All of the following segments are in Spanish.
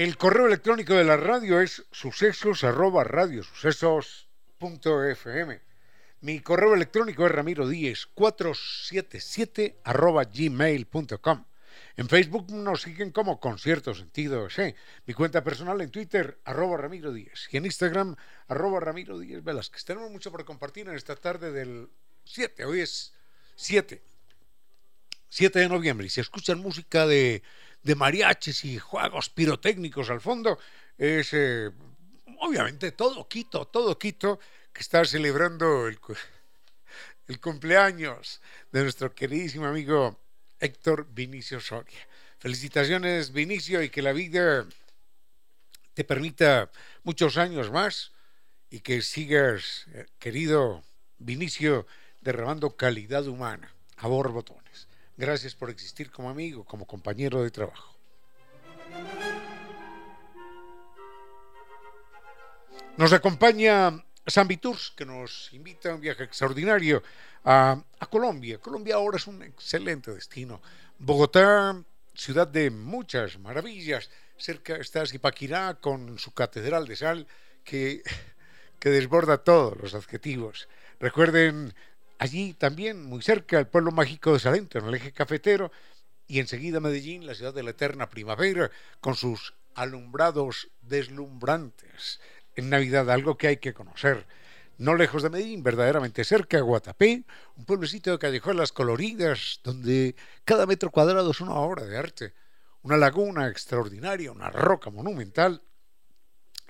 El correo electrónico de la radio es sucesos arroba radiosucesos.fm. Mi correo electrónico es ramiro 477 arroba gmail.com. En Facebook nos siguen como Concierto Sentido. Mi cuenta personal en Twitter, arroba Ramiro Díez. Y en Instagram, arroba Ramiro. Tenemos mucho por compartir en esta tarde del 7. Hoy es 7. 7 de noviembre. Y se escuchan música de de mariachis y juegos pirotécnicos al fondo, es eh, obviamente todo Quito, todo Quito que está celebrando el, el cumpleaños de nuestro queridísimo amigo Héctor Vinicio Soria. Felicitaciones Vinicio y que la vida te permita muchos años más y que sigas, eh, querido Vinicio, derramando calidad humana a borbotones. Gracias por existir como amigo, como compañero de trabajo. Nos acompaña San Tours, que nos invita a un viaje extraordinario a, Colombia. Colombia ahora es un excelente destino. Bogotá, ciudad de muchas maravillas. Cerca está Zipaquirá con su catedral de sal que, que desborda todos los adjetivos. Recuerden Allí también, muy cerca, el pueblo mágico de Salento, en el eje cafetero, y enseguida Medellín, la ciudad de la eterna primavera, con sus alumbrados deslumbrantes. En Navidad, algo que hay que conocer. No lejos de Medellín, verdaderamente cerca, Guatapé, un pueblecito de callejuelas coloridas, donde cada metro cuadrado es una obra de arte. Una laguna extraordinaria, una roca monumental.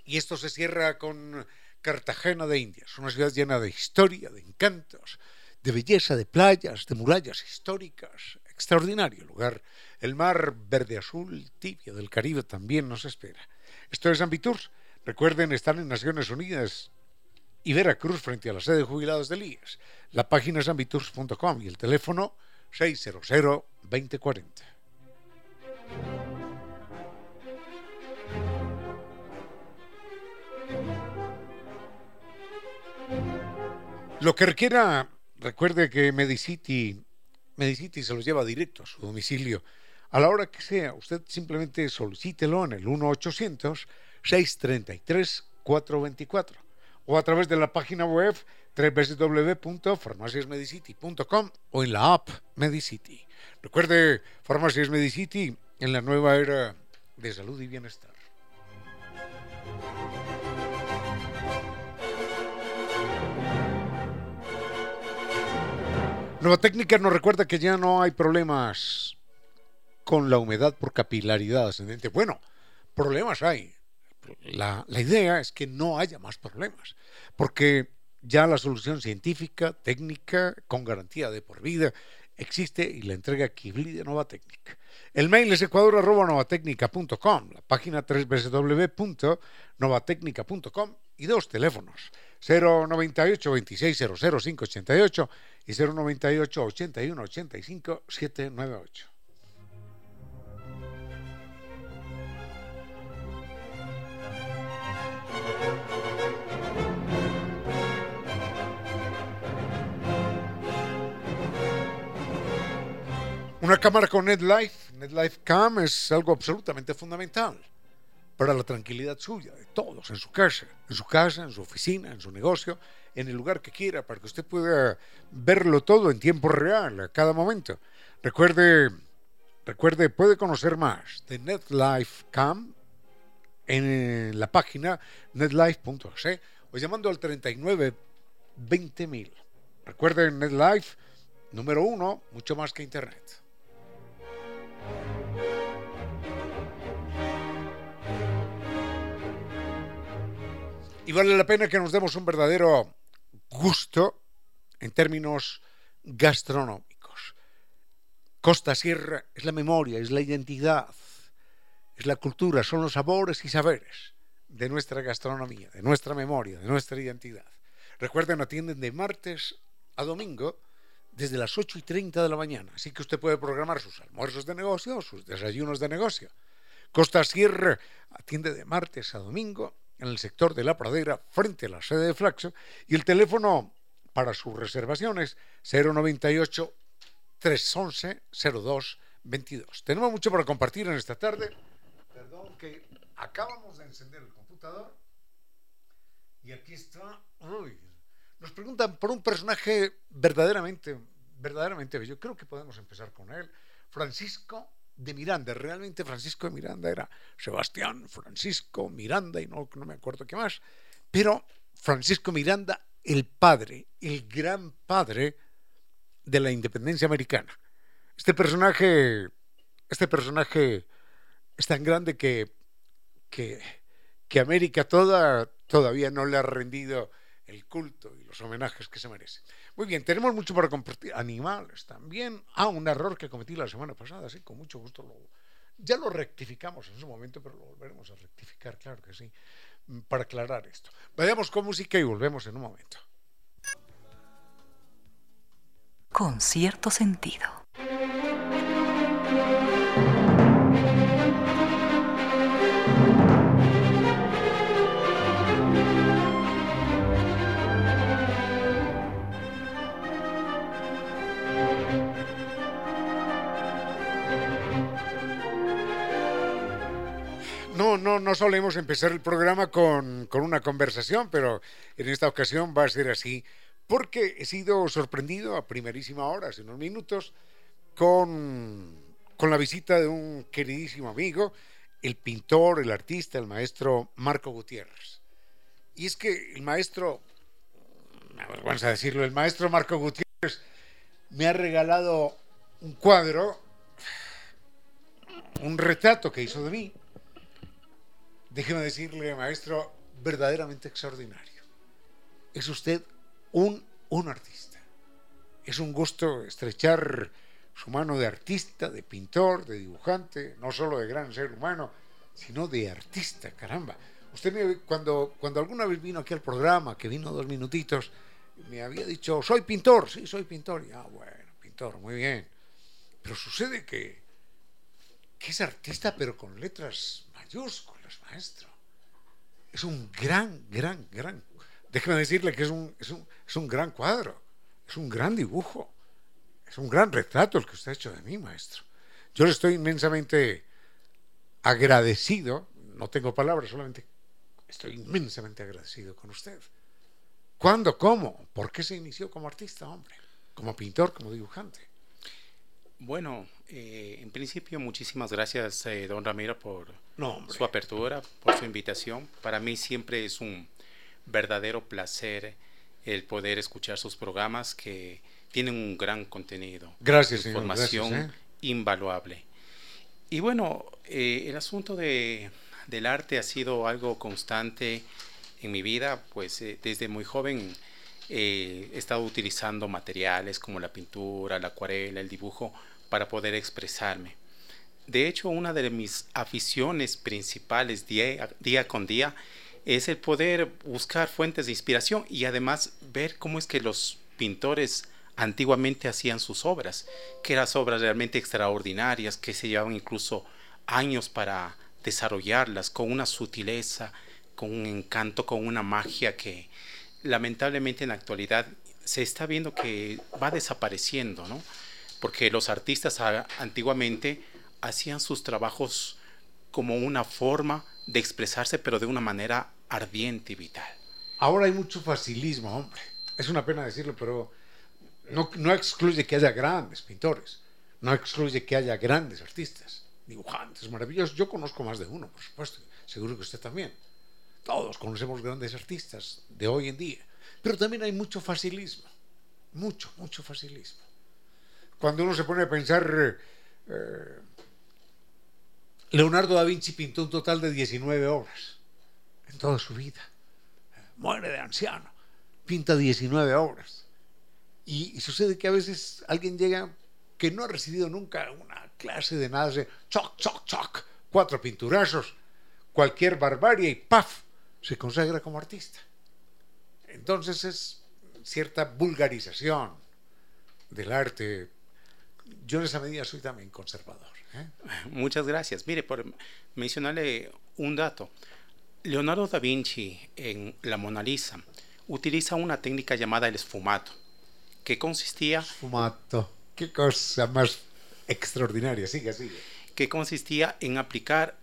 Y esto se cierra con Cartagena de Indias, una ciudad llena de historia, de encantos, de belleza, de playas, de murallas históricas. Extraordinario lugar. El mar verde azul tibio del Caribe también nos espera. Esto es Ambitours. Recuerden, estar en Naciones Unidas y Veracruz frente a la sede de jubilados del IES. La página es ambitours.com y el teléfono 600 2040. Lo que requiera Recuerde que Medicity, Medicity se los lleva directo a su domicilio. A la hora que sea, usted simplemente solicítelo en el 1-800-633-424 o a través de la página web www.farmaciasmedicity.com o en la app Medicity. Recuerde, Farmacias Medicity en la nueva era de salud y bienestar. Nueva técnica nos recuerda que ya no hay problemas con la humedad por capilaridad ascendente. Bueno, problemas hay. La, idea es que no haya más problemas, porque ya la solución científica, técnica, con garantía de por vida, existe y la entrega Kibli de Nova Técnica. El mail es ecuador.novatecnica.com, la página www.novatecnica.com y dos teléfonos, 098 26 588 y 098 81 85 798. Una cámara con NetLife, NetLife Cam es algo absolutamente fundamental para la tranquilidad suya, de todos, en su casa, en su casa, en su oficina, en su negocio, en el lugar que quiera, para que usted pueda verlo todo en tiempo real, a cada momento. Recuerde, recuerde, puede conocer más de NetLife Cam en la página netlife.es o llamando al 39 20.000. Recuerde NetLife, número uno, mucho más que Internet. Y vale la pena que nos demos un verdadero gusto en términos gastronómicos. Costa Sierra es la memoria, es la identidad, es la cultura, son los sabores y saberes de nuestra gastronomía, de nuestra memoria, de nuestra identidad. Recuerden, atienden de martes a domingo desde las 8 y 30 de la mañana, así que usted puede programar sus almuerzos de negocio sus desayunos de negocio. Costa Sierra atiende de martes a domingo en el sector de la pradera frente a la sede de Flaxo y el teléfono para sus reservaciones 098 311 02 22. Tenemos mucho para compartir en esta tarde. Perdón que acabamos de encender el computador y aquí está. Uy, nos preguntan por un personaje verdaderamente, verdaderamente bello. Creo que podemos empezar con él. Francisco de Miranda. Realmente Francisco de Miranda era Sebastián Francisco Miranda y no, no me acuerdo qué más. Pero Francisco Miranda, el padre, el gran padre de la independencia americana. Este personaje, este personaje es tan grande que, que, que América toda todavía no le ha rendido el culto y los homenajes que se merece. Muy bien, tenemos mucho para compartir. Animales también. Ah, un error que cometí la semana pasada, sí, con mucho gusto lo, ya lo rectificamos en su momento, pero lo volveremos a rectificar, claro que sí, para aclarar esto. Vayamos con música y volvemos en un momento. Con cierto sentido. No, no, solemos empezar el programa con, una conversación, pero en esta ocasión va a ser así, porque he sido sorprendido a primerísima hora, hace unos minutos, con, con la visita de un queridísimo amigo, el pintor, el artista, el maestro Marco Gutiérrez. Y es que el maestro, vamos a decirlo, el maestro Marco Gutiérrez me ha regalado un cuadro, un retrato que hizo de mí, déjeme decirle, maestro, verdaderamente extraordinario. Es usted un, un artista. Es un gusto estrechar su mano de artista, de pintor, de dibujante, no solo de gran ser humano, sino de artista, caramba. Usted me, cuando, cuando alguna vez vino aquí al programa, que vino dos minutitos, me había dicho, soy pintor, sí, soy pintor. Y, ah, bueno, pintor, muy bien. Pero sucede que, que es artista, pero con letras mayúsculas maestro. Es un gran, gran, gran. Déjeme decirle que es un, es un, es un gran cuadro, es un gran dibujo, es un gran retrato el que usted ha hecho de mí, maestro. Yo le estoy inmensamente agradecido, no tengo palabras, solamente estoy inmensamente agradecido con usted. ¿Cuándo? ¿Cómo? ¿Por qué se inició como artista, hombre? Como pintor, como dibujante. Bueno, eh, en principio muchísimas gracias, eh, don Ramiro, por su apertura, por su invitación. Para mí siempre es un verdadero placer el poder escuchar sus programas que tienen un gran contenido. Gracias, Información ¿eh? invaluable. Y bueno, el asunto de, del arte ha sido algo constante en mi vida, pues desde muy joven eh, he estado utilizando materiales como la pintura, la acuarela, el dibujo para poder expresarme. De hecho, una de mis aficiones principales día, día con día es el poder buscar fuentes de inspiración y además ver cómo es que los pintores antiguamente hacían sus obras, que eran obras realmente extraordinarias, que se llevaban incluso años para desarrollarlas con una sutileza, con un encanto, con una magia que lamentablemente en la actualidad se está viendo que va desapareciendo, ¿no? Porque los artistas antiguamente hacían sus trabajos como una forma de expresarse, pero de una manera ardiente y vital. Ahora hay mucho facilismo, hombre. Es una pena decirlo, pero no, no excluye que haya grandes pintores, no excluye que haya grandes artistas, dibujantes maravillosos. Yo conozco más de uno, por supuesto, seguro que usted también. Todos conocemos grandes artistas de hoy en día, pero también hay mucho facilismo, mucho, mucho facilismo. Cuando uno se pone a pensar, eh, Leonardo da Vinci pintó un total de 19 obras en toda su vida. Muere de anciano, pinta 19 obras. Y, sucede que a veces alguien llega que no ha recibido nunca una clase de nada, de choc, choc, choc, cuatro pinturazos, cualquier barbarie y ¡paf! Se consagra como artista. Entonces es cierta vulgarización del arte. Yo en esa medida soy también conservador. ¿eh? Muchas gracias. Mire, por mencionarle un dato. Leonardo da Vinci en la Mona Lisa utiliza una técnica llamada el esfumato, que consistía... Esfumato, qué cosa más extraordinaria, sigue, sigue. Que consistía en aplicar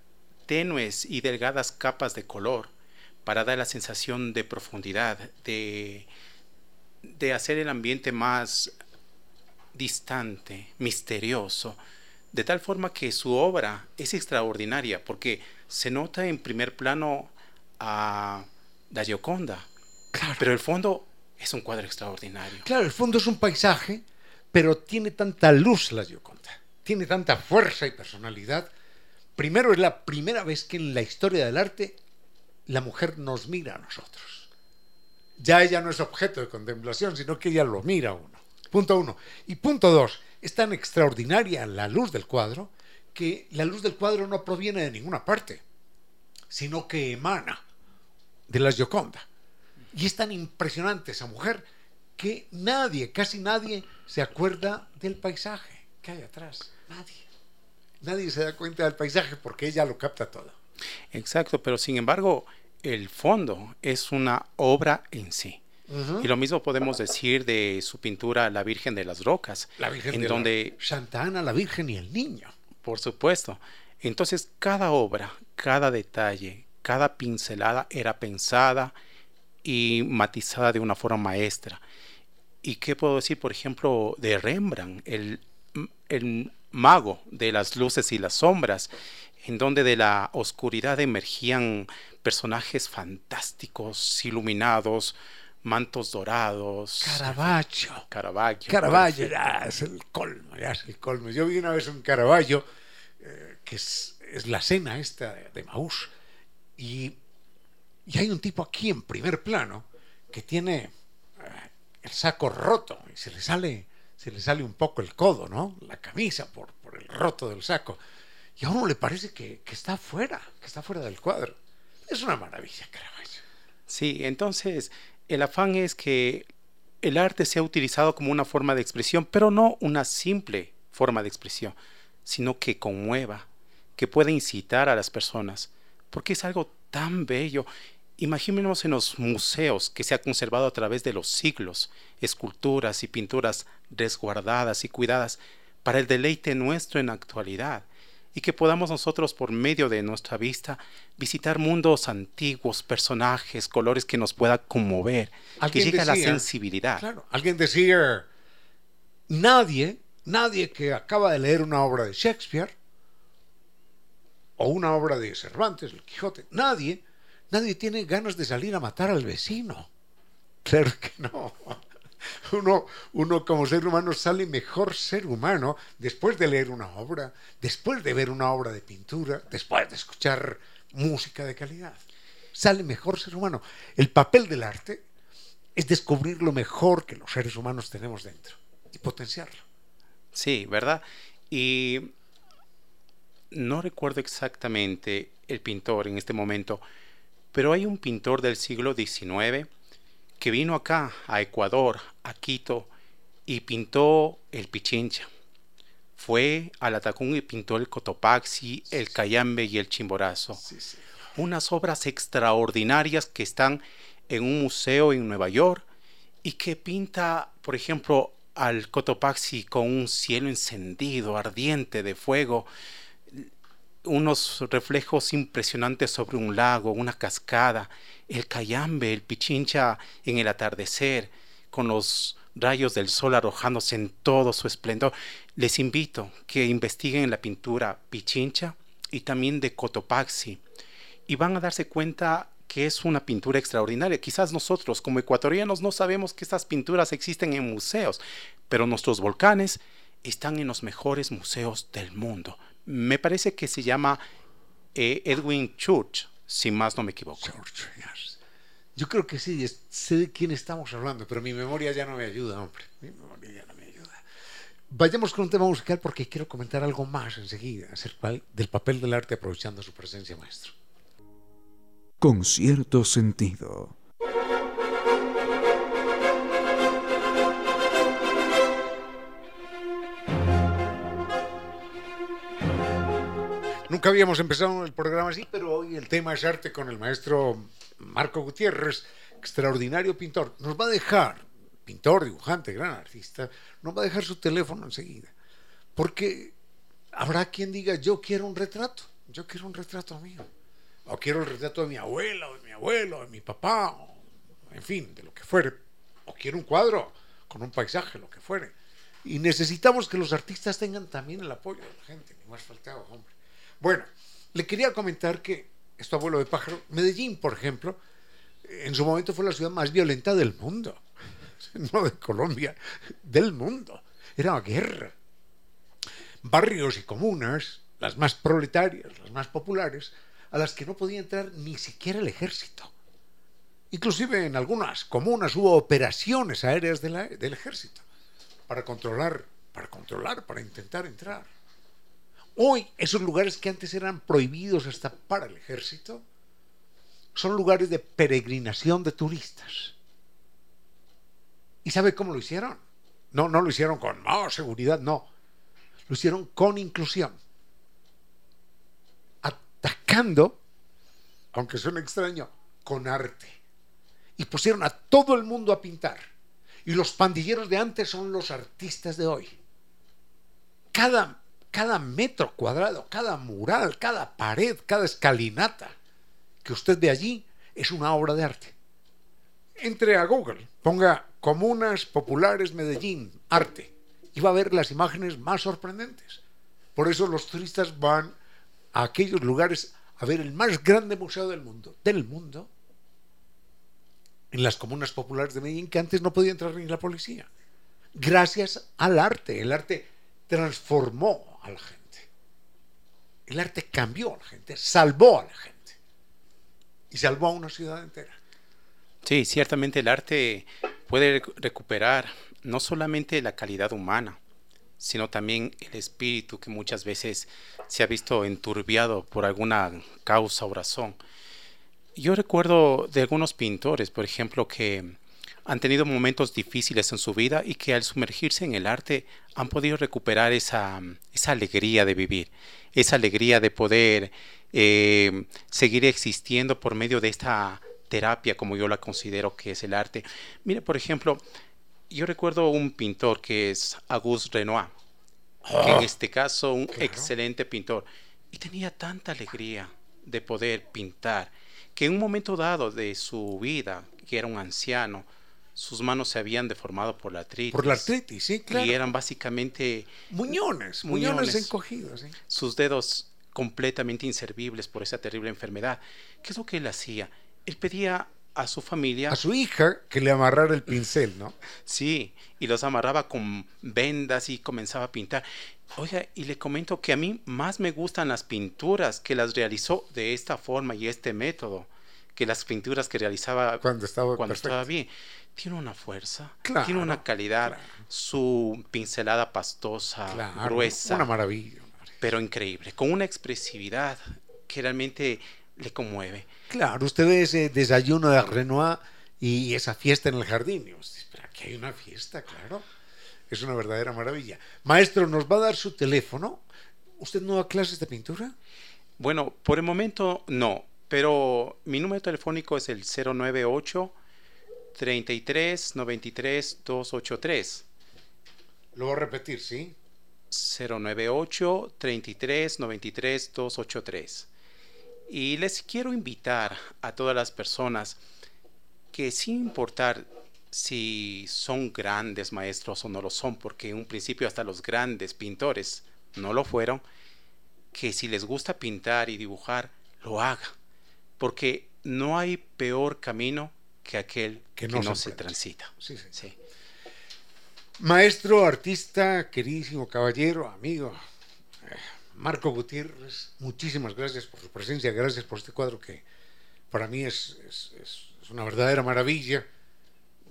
tenues y delgadas capas de color para dar la sensación de profundidad, de, de hacer el ambiente más distante, misterioso, de tal forma que su obra es extraordinaria, porque se nota en primer plano a la Gioconda, pero el fondo es un cuadro extraordinario. Claro, el fondo es un paisaje, pero tiene tanta luz la Gioconda, tiene tanta fuerza y personalidad. Primero es la primera vez que en la historia del arte la mujer nos mira a nosotros. Ya ella no es objeto de contemplación, sino que ella lo mira a uno. Punto uno. Y punto dos, es tan extraordinaria la luz del cuadro que la luz del cuadro no proviene de ninguna parte, sino que emana de la Gioconda. Y es tan impresionante esa mujer que nadie, casi nadie, se acuerda del paisaje que hay atrás. Nadie. Nadie se da cuenta del paisaje porque ella lo capta todo. Exacto, pero sin embargo, el fondo es una obra en sí. Y lo mismo podemos decir de su pintura La Virgen de las Rocas. La Virgen en de donde, Santa Ana, la Virgen y el Niño. Por supuesto. Entonces, cada obra, cada detalle, cada pincelada era pensada y matizada de una forma maestra. ¿Y qué puedo decir, por ejemplo, de Rembrandt, el, el mago de las luces y las sombras? En donde de la oscuridad emergían personajes fantásticos, iluminados, mantos dorados. Caravaggio. Caravaggio. Caravaggio, ya es el colmo, ya es el colmo. Yo vi una vez un Caravaggio, eh, que es, la cena esta de, Maús, y, y, hay un tipo aquí en primer plano que tiene eh, el saco roto y se le sale se le sale un poco el codo, ¿no? La camisa por, por el roto del saco. Y a uno le parece que, está fuera, que está fuera del cuadro. Es una maravilla, Caravaggio. Sí, entonces el afán es que el arte sea utilizado como una forma de expresión, pero no una simple forma de expresión, sino que conmueva, que pueda incitar a las personas, porque es algo tan bello. Imaginemos en los museos que se ha conservado a través de los siglos, esculturas y pinturas resguardadas y cuidadas para el deleite nuestro en la actualidad y que podamos nosotros por medio de nuestra vista visitar mundos antiguos, personajes, colores que nos pueda conmover, que llegue a la sensibilidad. Claro, alguien decía, nadie, nadie que acaba de leer una obra de Shakespeare o una obra de Cervantes, el Quijote, nadie, nadie tiene ganas de salir a matar al vecino. Claro que no. Uno, uno como ser humano sale mejor ser humano después de leer una obra, después de ver una obra de pintura, después de escuchar música de calidad. Sale mejor ser humano. El papel del arte es descubrir lo mejor que los seres humanos tenemos dentro y potenciarlo. Sí, ¿verdad? Y no recuerdo exactamente el pintor en este momento, pero hay un pintor del siglo XIX que vino acá, a Ecuador, a Quito, y pintó el Pichincha. Fue al Atacún y pintó el Cotopaxi, el Cayambe y el Chimborazo. Unas obras extraordinarias que están en un museo en Nueva York y que pinta, por ejemplo, al Cotopaxi con un cielo encendido, ardiente de fuego, unos reflejos impresionantes sobre un lago, una cascada, el Cayambe, el Pichincha en el atardecer, con los rayos del sol arrojándose en todo su esplendor. Les invito que investiguen la pintura Pichincha y también de Cotopaxi y van a darse cuenta que es una pintura extraordinaria. Quizás nosotros como ecuatorianos no sabemos que estas pinturas existen en museos, pero nuestros volcanes están en los mejores museos del mundo. Me parece que se llama eh, Edwin Church, si más no me equivoco. Yo creo que sí, sé de quién estamos hablando, pero mi memoria ya no me ayuda, hombre. Mi memoria ya no me ayuda. Vayamos con un tema musical porque quiero comentar algo más enseguida acerca del papel del arte aprovechando su presencia, maestro. Con cierto sentido. Nunca habíamos empezado el programa así, pero hoy el tema es arte con el maestro Marco Gutiérrez, extraordinario pintor. Nos va a dejar, pintor, dibujante, gran artista, nos va a dejar su teléfono enseguida. Porque habrá quien diga, yo quiero un retrato, yo quiero un retrato mío. O quiero el retrato de mi abuela, o de mi abuelo, de mi papá, en fin, de lo que fuere. O quiero un cuadro con un paisaje, lo que fuere. Y necesitamos que los artistas tengan también el apoyo de la gente, ni más faltaba, hombre. Bueno, le quería comentar que, esto abuelo de pájaro, Medellín, por ejemplo, en su momento fue la ciudad más violenta del mundo. No de Colombia, del mundo. Era una guerra. Barrios y comunas, las más proletarias, las más populares, a las que no podía entrar ni siquiera el ejército. Inclusive en algunas comunas hubo operaciones aéreas del ejército para controlar, para controlar, para intentar entrar. Hoy esos lugares que antes eran prohibidos hasta para el ejército son lugares de peregrinación de turistas. ¿Y sabe cómo lo hicieron? No, no lo hicieron con más seguridad, no. Lo hicieron con inclusión. Atacando, aunque suene extraño, con arte. Y pusieron a todo el mundo a pintar. Y los pandilleros de antes son los artistas de hoy. Cada cada metro cuadrado, cada mural, cada pared, cada escalinata que usted ve allí es una obra de arte. Entre a Google, ponga Comunas Populares Medellín, arte, y va a ver las imágenes más sorprendentes. Por eso los turistas van a aquellos lugares a ver el más grande museo del mundo, del mundo, en las comunas populares de Medellín, que antes no podía entrar ni la policía. Gracias al arte. El arte transformó a la gente. El arte cambió a la gente, salvó a la gente. Y salvó a una ciudad entera. Sí, ciertamente el arte puede recuperar no solamente la calidad humana, sino también el espíritu que muchas veces se ha visto enturbiado por alguna causa o razón. Yo recuerdo de algunos pintores, por ejemplo, que han tenido momentos difíciles en su vida y que al sumergirse en el arte han podido recuperar esa, esa alegría de vivir, esa alegría de poder eh, seguir existiendo por medio de esta terapia como yo la considero que es el arte. Mire, por ejemplo, yo recuerdo un pintor que es Auguste Renoir, que en ah, este caso un excelente pintor, y tenía tanta alegría de poder pintar, que en un momento dado de su vida, que era un anciano, sus manos se habían deformado por la artritis. Por la artritis, sí, claro. Y eran básicamente... Muñones, muñones, encogidos. ¿sí? Sus dedos completamente inservibles por esa terrible enfermedad. ¿Qué es lo que él hacía? Él pedía a su familia... A su hija que le amarrara el pincel, ¿no? sí, y los amarraba con vendas y comenzaba a pintar. Oiga, y le comento que a mí más me gustan las pinturas que las realizó de esta forma y este método que las pinturas que realizaba cuando estaba, cuando estaba bien. Tiene una fuerza, tiene una calidad, su pincelada pastosa, gruesa. Una maravilla, Pero increíble, con una expresividad que realmente le conmueve. Claro, usted ve ese desayuno de Renoir y esa fiesta en el jardín. Usted, aquí hay una fiesta, claro. Es una verdadera maravilla. Maestro, ¿nos va a dar su teléfono? ¿Usted no da clases de pintura? Bueno, por el momento no, pero mi número telefónico es el 098 33 93 283. Lo voy a repetir, ¿sí? 098 33 93 283. Y les quiero invitar a todas las personas que sin importar si son grandes maestros o no lo son, porque en un principio hasta los grandes pintores no lo fueron, que si les gusta pintar y dibujar, lo haga, porque no hay peor camino que aquel que no, se, transita. Maestro, artista, queridísimo caballero, amigo, eh, Marco Gutiérrez, muchísimas gracias por su presencia, gracias por este cuadro que para mí es, es una verdadera maravilla.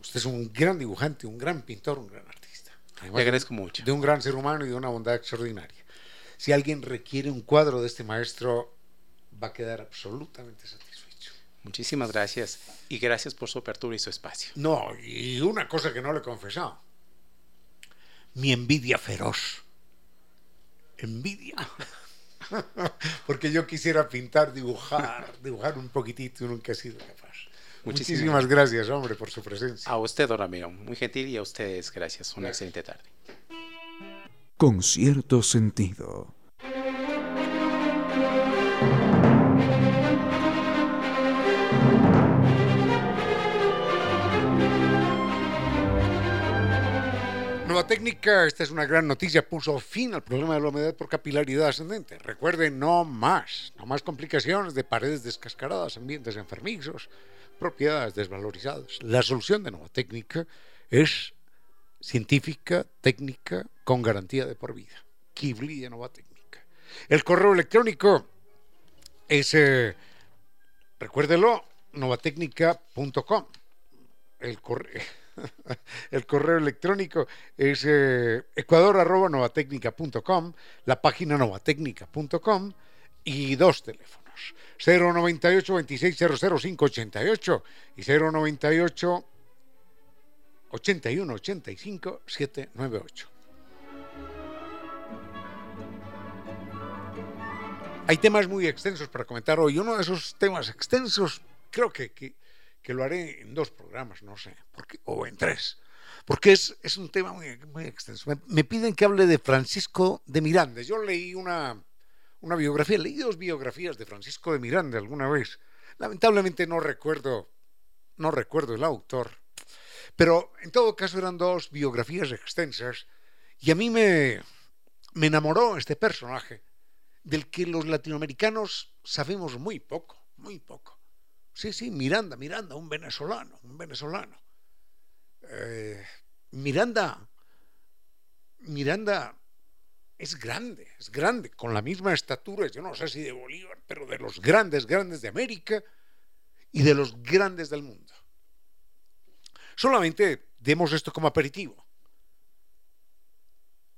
Usted es un gran dibujante, un gran pintor, un gran artista. Le agradezco mucho. De un gran ser humano y de una bondad extraordinaria. Si alguien requiere un cuadro de este maestro, va a quedar absolutamente satisfecho. Muchísimas gracias y gracias por su apertura y su espacio. No, y una cosa que no le he confesado. Mi envidia feroz. Envidia. Porque yo quisiera pintar, dibujar, dibujar un poquitito y nunca he sido capaz. Muchísimas, gracias, hombre, por su presencia. A usted, don Ramiro, muy gentil y a ustedes gracias. Una excelente tarde. Con cierto sentido. Nueva técnica, esta es una gran noticia, puso fin al problema de la humedad por capilaridad ascendente. Recuerden, no más, no más complicaciones de paredes descascaradas, ambientes enfermizos, propiedades desvalorizadas. La solución de nueva técnica es científica, técnica, con garantía de por vida. Kibli de técnica. El correo electrónico es, eh, recuérdelo, novatecnica.com. El correo, el correo electrónico es eh, ecuador.novatecnica.com, la página novatecnica.com y dos teléfonos. 098 26 00588 y 098 81 85 798. Hay temas muy extensos para comentar hoy. Uno de esos temas extensos, creo que, que, lo haré en dos programas, no sé, porque, o en tres, porque es, es un tema muy, extenso. Me, me, piden que hable de Francisco de Miranda. Yo leí una, una biografía, leí dos biografías de Francisco de Miranda alguna vez. Lamentablemente no recuerdo, no recuerdo el autor, pero en todo caso eran dos biografías extensas y a mí me, me enamoró este personaje del que los latinoamericanos sabemos muy poco, muy poco. Sí, sí, Miranda, Miranda, un venezolano, un venezolano. Eh, Miranda, Miranda es grande, es grande, con la misma estatura, yo no sé si de Bolívar, pero de los grandes, grandes de América y de los grandes del mundo. Solamente demos esto como aperitivo.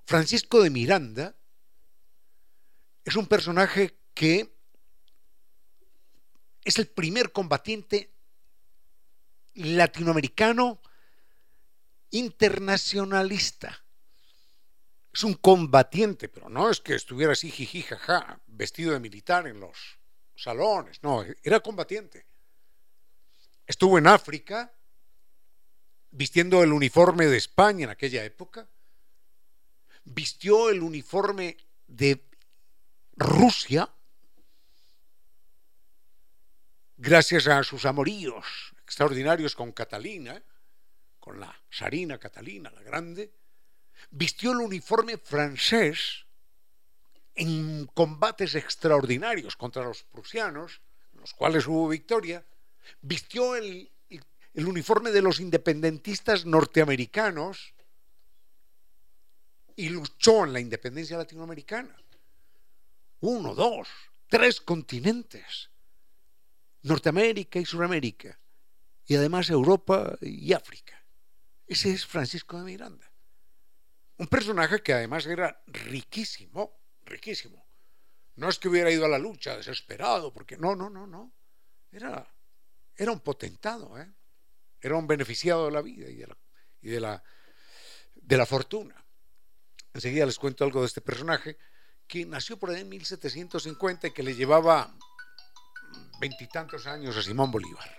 Francisco de Miranda es un personaje que es el primer combatiente latinoamericano internacionalista. Es un combatiente, pero no es que estuviera así jiji jaja, vestido de militar en los salones, no, era combatiente. Estuvo en África vistiendo el uniforme de España en aquella época, vistió el uniforme de Rusia. Gracias a sus amoríos extraordinarios con Catalina, con la Sarina Catalina, la grande, vistió el uniforme francés en combates extraordinarios contra los prusianos, en los cuales hubo victoria, vistió el, el uniforme de los independentistas norteamericanos y luchó en la independencia latinoamericana. Uno, dos, tres continentes. Norteamérica y Suramérica, y además Europa y África. Ese es Francisco de Miranda. Un personaje que además era riquísimo, riquísimo. No es que hubiera ido a la lucha desesperado, porque no, no, no, no. Era, era un potentado, ¿eh? era un beneficiado de la vida y de la, de la, de la fortuna. Enseguida les cuento algo de este personaje que nació por ahí en 1750 y que le llevaba veintitantos años a Simón Bolívar.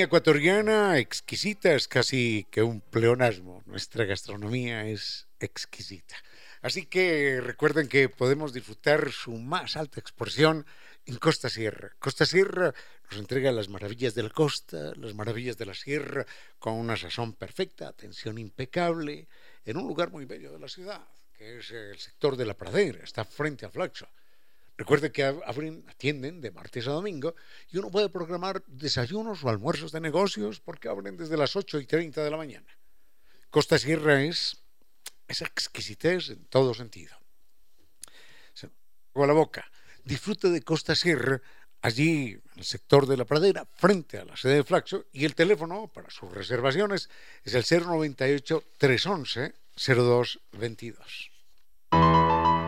Ecuatoriana exquisita, es casi que un pleonasmo. Nuestra gastronomía es exquisita. Así que recuerden que podemos disfrutar su más alta expresión en Costa Sierra. Costa Sierra nos entrega las maravillas de la costa, las maravillas de la sierra, con una sazón perfecta, atención impecable, en un lugar muy bello de la ciudad, que es el sector de la pradera, está frente a Flaxo. Recuerde que abren, atienden de martes a domingo y uno puede programar desayunos o almuerzos de negocios porque abren desde las 8 y 30 de la mañana. Costa Sierra es esa exquisitez en todo sentido. Se a la boca. Disfrute de Costa Sierra allí en el sector de la pradera, frente a la sede de Flaxo, y el teléfono para sus reservaciones es el 098 311 0222.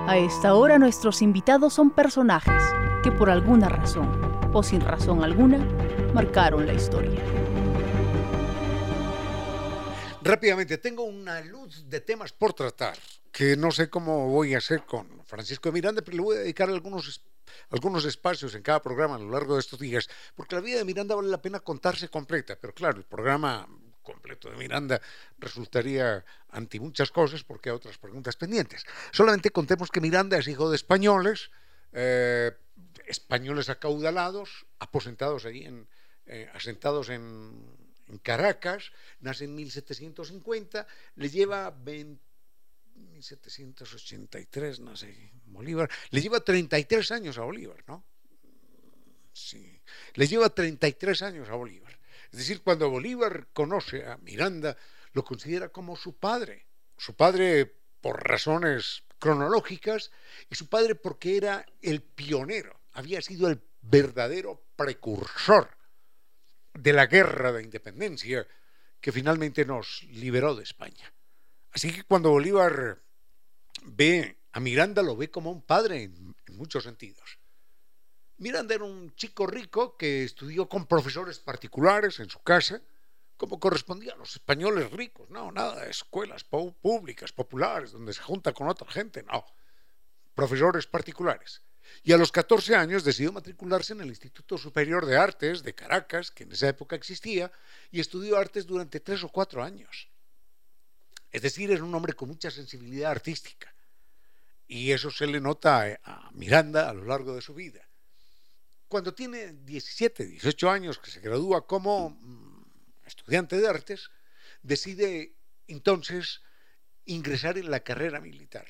A esta hora nuestros invitados son personajes que por alguna razón o sin razón alguna marcaron la historia. Rápidamente, tengo una luz de temas por tratar que no sé cómo voy a hacer con Francisco de Miranda, pero le voy a dedicar algunos, algunos espacios en cada programa a lo largo de estos días, porque la vida de Miranda vale la pena contarse completa, pero claro, el programa completo de Miranda resultaría anti muchas cosas porque hay otras preguntas pendientes. Solamente contemos que Miranda es hijo de españoles, eh, españoles acaudalados, aposentados allí, en, eh, asentados en, Caracas, nace en 1750, le lleva 1783, no sé, Bolívar, le lleva 33 años a Bolívar, ¿no? Sí, le lleva 33 años a Bolívar. Es decir, cuando Bolívar conoce a Miranda, lo considera como su padre. Su padre por razones cronológicas y su padre porque era el pionero, había sido el verdadero precursor de la guerra de independencia que finalmente nos liberó de España. Así que cuando Bolívar ve a Miranda, lo ve como un padre en, muchos sentidos. Miranda era un chico rico que estudió con profesores particulares en su casa, como correspondía a los españoles ricos, no, nada de escuelas públicas, populares, donde se junta con otra gente, no, profesores particulares. Y a los 14 años decidió matricularse en el Instituto Superior de Artes de Caracas, que en esa época existía, y estudió artes durante tres o cuatro años. Es decir, era un hombre con mucha sensibilidad artística. Y eso se le nota a Miranda a lo largo de su vida cuando tiene 17, 18 años, que se gradúa como mm, estudiante de artes, decide entonces ingresar en la carrera militar.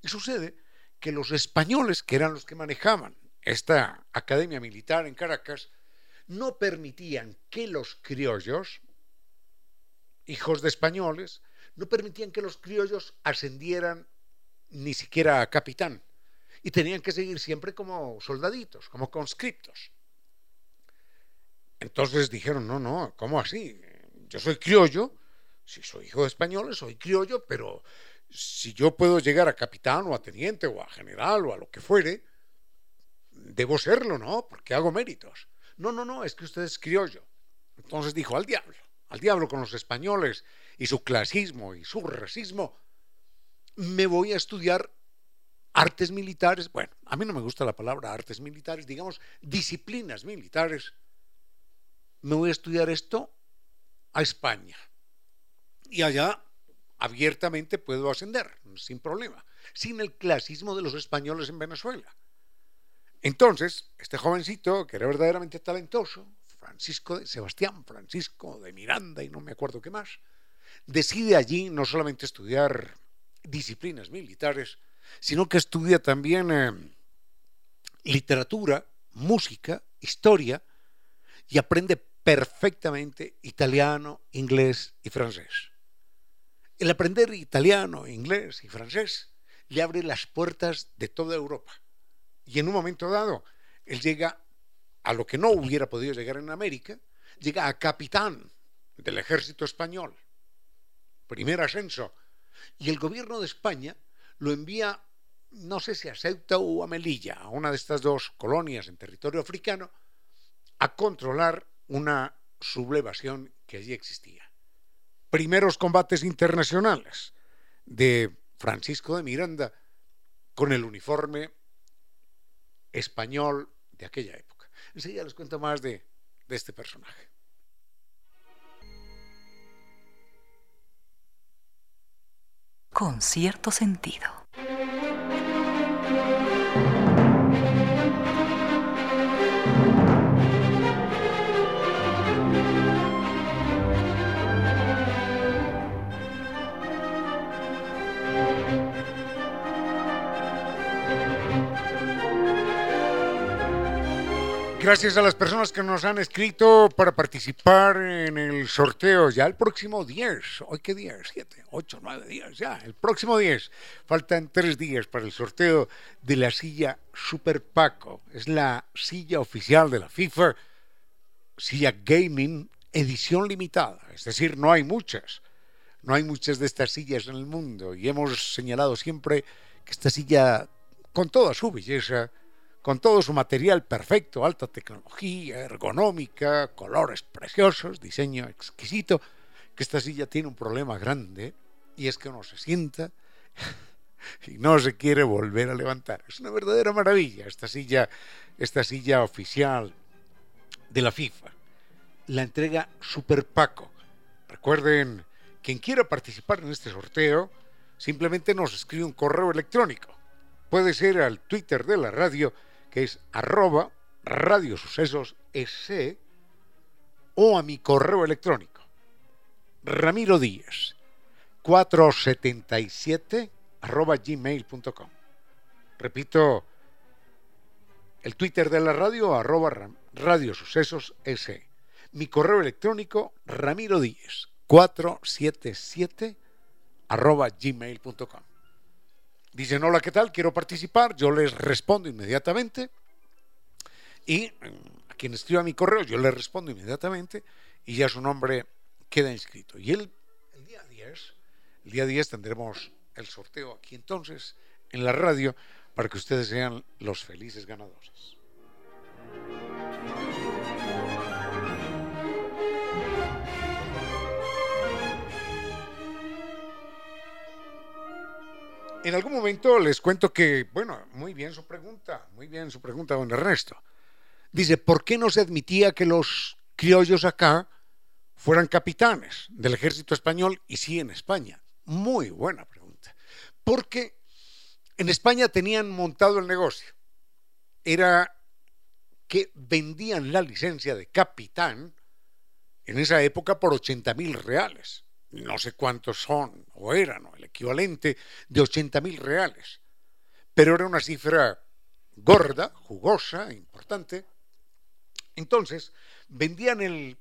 Y sucede que los españoles, que eran los que manejaban esta academia militar en Caracas, no permitían que los criollos, hijos de españoles, no permitían que los criollos ascendieran ni siquiera a capitán y tenían que seguir siempre como soldaditos, como conscriptos. Entonces dijeron, no, no, ¿cómo así? Yo soy criollo, si soy hijo de españoles, soy criollo, pero si yo puedo llegar a capitán o a teniente o a general o a lo que fuere, debo serlo, ¿no? Porque hago méritos. No, no, no, es que usted es criollo. Entonces dijo, al diablo, al diablo con los españoles y su clasismo y su racismo, me voy a estudiar artes militares, bueno, a mí no me gusta la palabra artes militares, digamos disciplinas militares, me voy a estudiar esto a España. Y allá abiertamente puedo ascender, sin problema, sin el clasismo de los españoles en Venezuela. Entonces, este jovencito, que era verdaderamente talentoso, Francisco de Sebastián Francisco de Miranda y no me acuerdo qué más, decide allí no solamente estudiar disciplinas militares, sino que estudia también eh, literatura, música, historia y aprende perfectamente italiano, inglés y francés. El aprender italiano, inglés y francés le abre las puertas de toda Europa. Y en un momento dado, él llega a lo que no hubiera podido llegar en América, llega a capitán del ejército español. Primer ascenso. Y el gobierno de España lo envía, no sé si a Ceuta o a Melilla, a una de estas dos colonias en territorio africano, a controlar una sublevación que allí existía. Primeros combates internacionales de Francisco de Miranda con el uniforme español de aquella época. Enseguida les cuento más de, de este personaje. Con cierto sentido. Gracias a las personas que nos han escrito para participar en el sorteo. Ya el próximo 10, hoy qué día, 7, 8, 9 días, ya, el próximo 10. Faltan tres días para el sorteo de la silla Super Paco. Es la silla oficial de la FIFA, silla gaming edición limitada. Es decir, no hay muchas. No hay muchas de estas sillas en el mundo. Y hemos señalado siempre que esta silla, con toda su belleza, con todo su material perfecto, alta tecnología, ergonómica, colores preciosos, diseño exquisito, que esta silla tiene un problema grande y es que uno se sienta y no se quiere volver a levantar. Es una verdadera maravilla esta silla, esta silla oficial de la FIFA. La entrega Super Paco. Recuerden, quien quiera participar en este sorteo, simplemente nos escribe un correo electrónico. Puede ser al Twitter de la radio que es arroba radiosucesos S o a mi correo electrónico ramiro díaz 477 arroba gmail.com repito el twitter de la radio arroba radiosucesos S. Mi correo electrónico ramiro díaz 477 arroba gmail.com Dicen, hola, ¿qué tal? Quiero participar. Yo les respondo inmediatamente. Y mm, a quien escriba mi correo, yo le respondo inmediatamente y ya su nombre queda inscrito. Y el, el día 10, el día 10 tendremos el sorteo aquí entonces en la radio para que ustedes sean los felices ganadores. En algún momento les cuento que, bueno, muy bien su pregunta, muy bien su pregunta, don Ernesto. Dice, ¿por qué no se admitía que los criollos acá fueran capitanes del ejército español y sí en España? Muy buena pregunta. Porque en España tenían montado el negocio. Era que vendían la licencia de capitán en esa época por 80 mil reales no sé cuántos son o eran, el equivalente de 80 mil reales. Pero era una cifra gorda, jugosa, importante. Entonces, vendían el,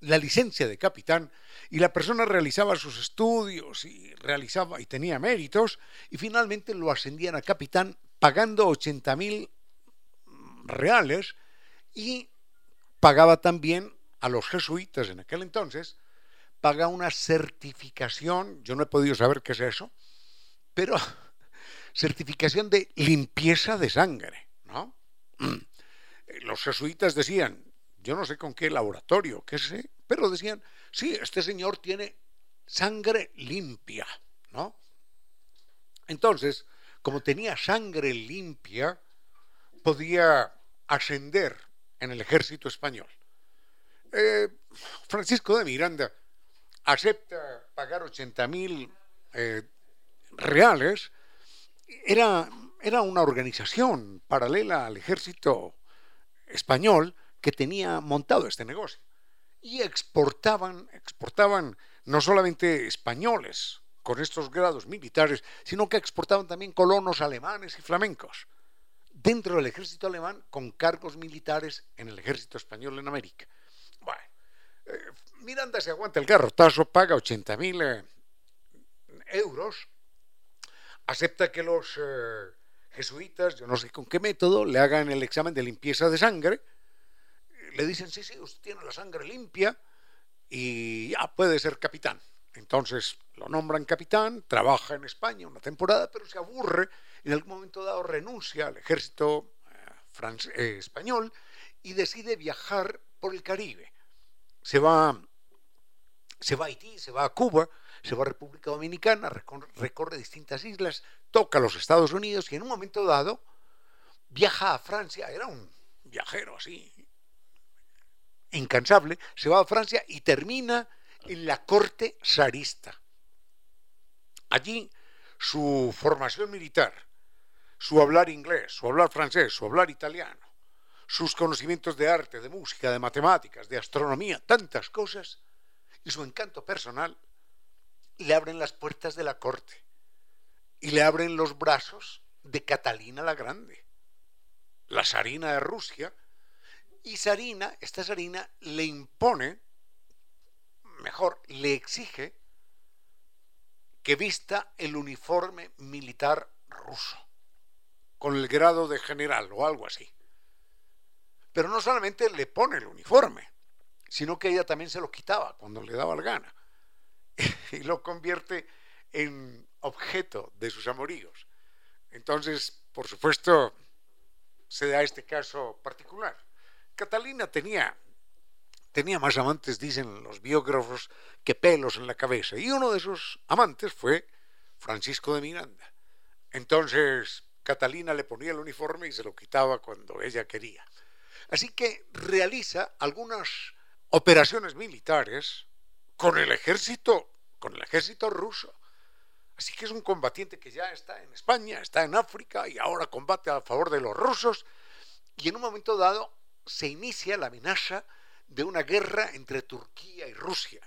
la licencia de capitán y la persona realizaba sus estudios y realizaba y tenía méritos y finalmente lo ascendían a capitán pagando 80 mil reales y pagaba también a los jesuitas en aquel entonces, paga una certificación, yo no he podido saber qué es eso, pero certificación de limpieza de sangre, ¿no? Los jesuitas decían, yo no sé con qué laboratorio, qué sé, pero decían, sí, este señor tiene sangre limpia, ¿no? Entonces, como tenía sangre limpia, podía ascender en el ejército español. Eh, Francisco de Miranda acepta pagar 80 mil eh, reales, era, era una organización paralela al ejército español que tenía montado este negocio. Y exportaban, exportaban no solamente españoles con estos grados militares, sino que exportaban también colonos alemanes y flamencos dentro del ejército alemán con cargos militares en el ejército español en América. Miranda se aguanta el garrotazo, paga 80 mil eh, euros, acepta que los eh, jesuitas, yo no sé con qué método, le hagan el examen de limpieza de sangre, le dicen, sí, sí, usted tiene la sangre limpia y ya puede ser capitán. Entonces lo nombran capitán, trabaja en España una temporada, pero se aburre, en algún momento dado renuncia al ejército eh, español y decide viajar por el Caribe. Se va, se va a Haití, se va a Cuba, se va a República Dominicana, recorre distintas islas, toca los Estados Unidos y en un momento dado viaja a Francia, era un viajero así, incansable, se va a Francia y termina en la corte zarista. Allí su formación militar, su hablar inglés, su hablar francés, su hablar italiano, sus conocimientos de arte, de música, de matemáticas, de astronomía, tantas cosas, y su encanto personal, le abren las puertas de la corte y le abren los brazos de Catalina la Grande, la zarina de Rusia, y Sarina, esta Sarina, le impone, mejor, le exige que vista el uniforme militar ruso, con el grado de general o algo así. Pero no solamente le pone el uniforme, sino que ella también se lo quitaba cuando le daba la gana y lo convierte en objeto de sus amoríos. Entonces, por supuesto, se da este caso particular. Catalina tenía, tenía más amantes, dicen los biógrafos, que pelos en la cabeza. Y uno de sus amantes fue Francisco de Miranda. Entonces, Catalina le ponía el uniforme y se lo quitaba cuando ella quería. Así que realiza algunas operaciones militares con el ejército, con el ejército ruso. Así que es un combatiente que ya está en España, está en África y ahora combate a favor de los rusos. Y en un momento dado se inicia la amenaza de una guerra entre Turquía y Rusia.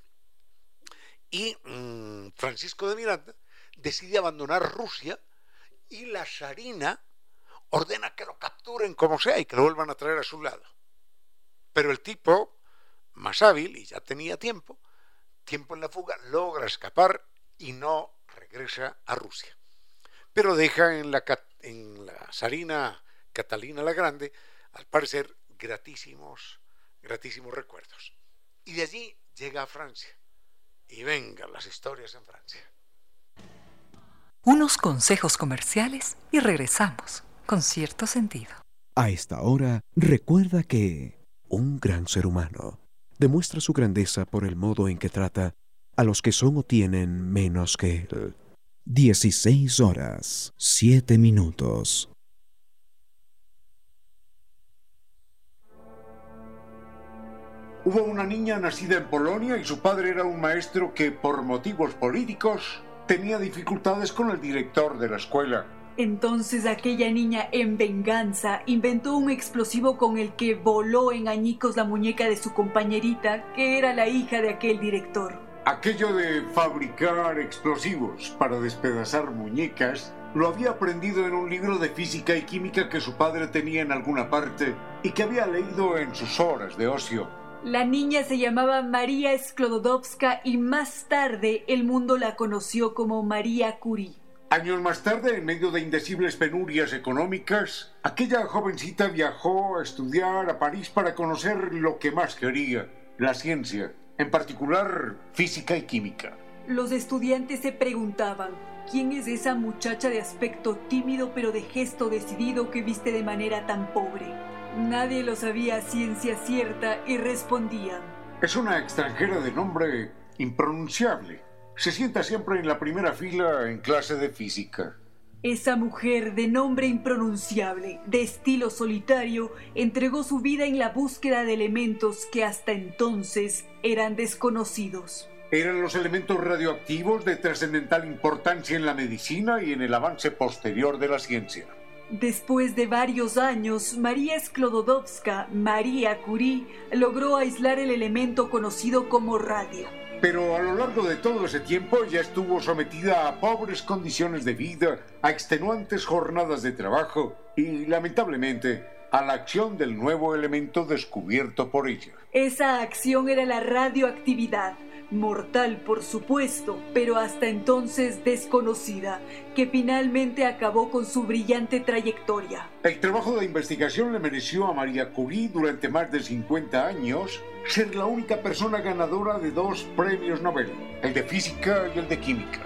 Y mm, Francisco de Miranda decide abandonar Rusia y la zarina ordena que lo capturen como sea y que lo vuelvan a traer a su lado. Pero el tipo, más hábil y ya tenía tiempo, tiempo en la fuga, logra escapar y no regresa a Rusia. Pero deja en la, en zarina Catalina la Grande, al parecer, gratísimos, gratísimos recuerdos. Y de allí llega a Francia. Y vengan las historias en Francia. Unos consejos comerciales y regresamos con cierto sentido. A esta hora, recuerda que un gran ser humano demuestra su grandeza por el modo en que trata a los que son o tienen menos que él. 16 horas, 7 minutos. Hubo una niña nacida en Polonia y su padre era un maestro que por motivos políticos tenía dificultades con el director de la escuela. Entonces aquella niña en venganza inventó un explosivo con el que voló en añicos la muñeca de su compañerita, que era la hija de aquel director. Aquello de fabricar explosivos para despedazar muñecas lo había aprendido en un libro de física y química que su padre tenía en alguna parte y que había leído en sus horas de ocio. La niña se llamaba María Sklodowska y más tarde el mundo la conoció como María Curie. Años más tarde, en medio de indecibles penurias económicas, aquella jovencita viajó a estudiar a París para conocer lo que más quería, la ciencia, en particular física y química. Los estudiantes se preguntaban, ¿quién es esa muchacha de aspecto tímido pero de gesto decidido que viste de manera tan pobre? Nadie lo sabía a ciencia cierta y respondían. Es una extranjera de nombre impronunciable. Se sienta siempre en la primera fila en clase de física. Esa mujer de nombre impronunciable, de estilo solitario, entregó su vida en la búsqueda de elementos que hasta entonces eran desconocidos. Eran los elementos radioactivos de trascendental importancia en la medicina y en el avance posterior de la ciencia. Después de varios años, María Sklodowska, María Curie, logró aislar el elemento conocido como radio. Pero a lo largo de todo ese tiempo ya estuvo sometida a pobres condiciones de vida, a extenuantes jornadas de trabajo y, lamentablemente, a la acción del nuevo elemento descubierto por ella. Esa acción era la radioactividad mortal por supuesto, pero hasta entonces desconocida, que finalmente acabó con su brillante trayectoria. El trabajo de investigación le mereció a María Curie durante más de 50 años ser la única persona ganadora de dos premios Nobel, el de física y el de química.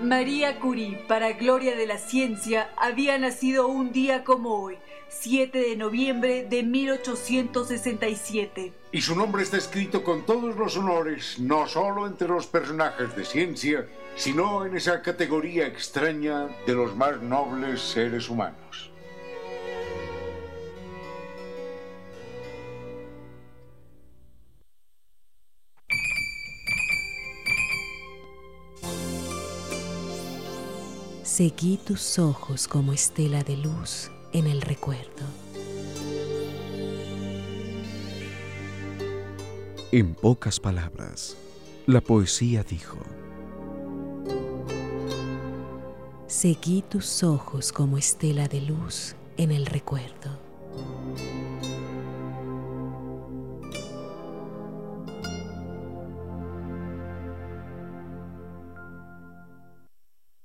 María Curie, para gloria de la ciencia, había nacido un día como hoy, 7 de noviembre de 1867. Y su nombre está escrito con todos los honores, no solo entre los personajes de ciencia, sino en esa categoría extraña de los más nobles seres humanos. Seguí tus ojos como estela de luz en el recuerdo. En pocas palabras, la poesía dijo, Seguí tus ojos como estela de luz en el recuerdo.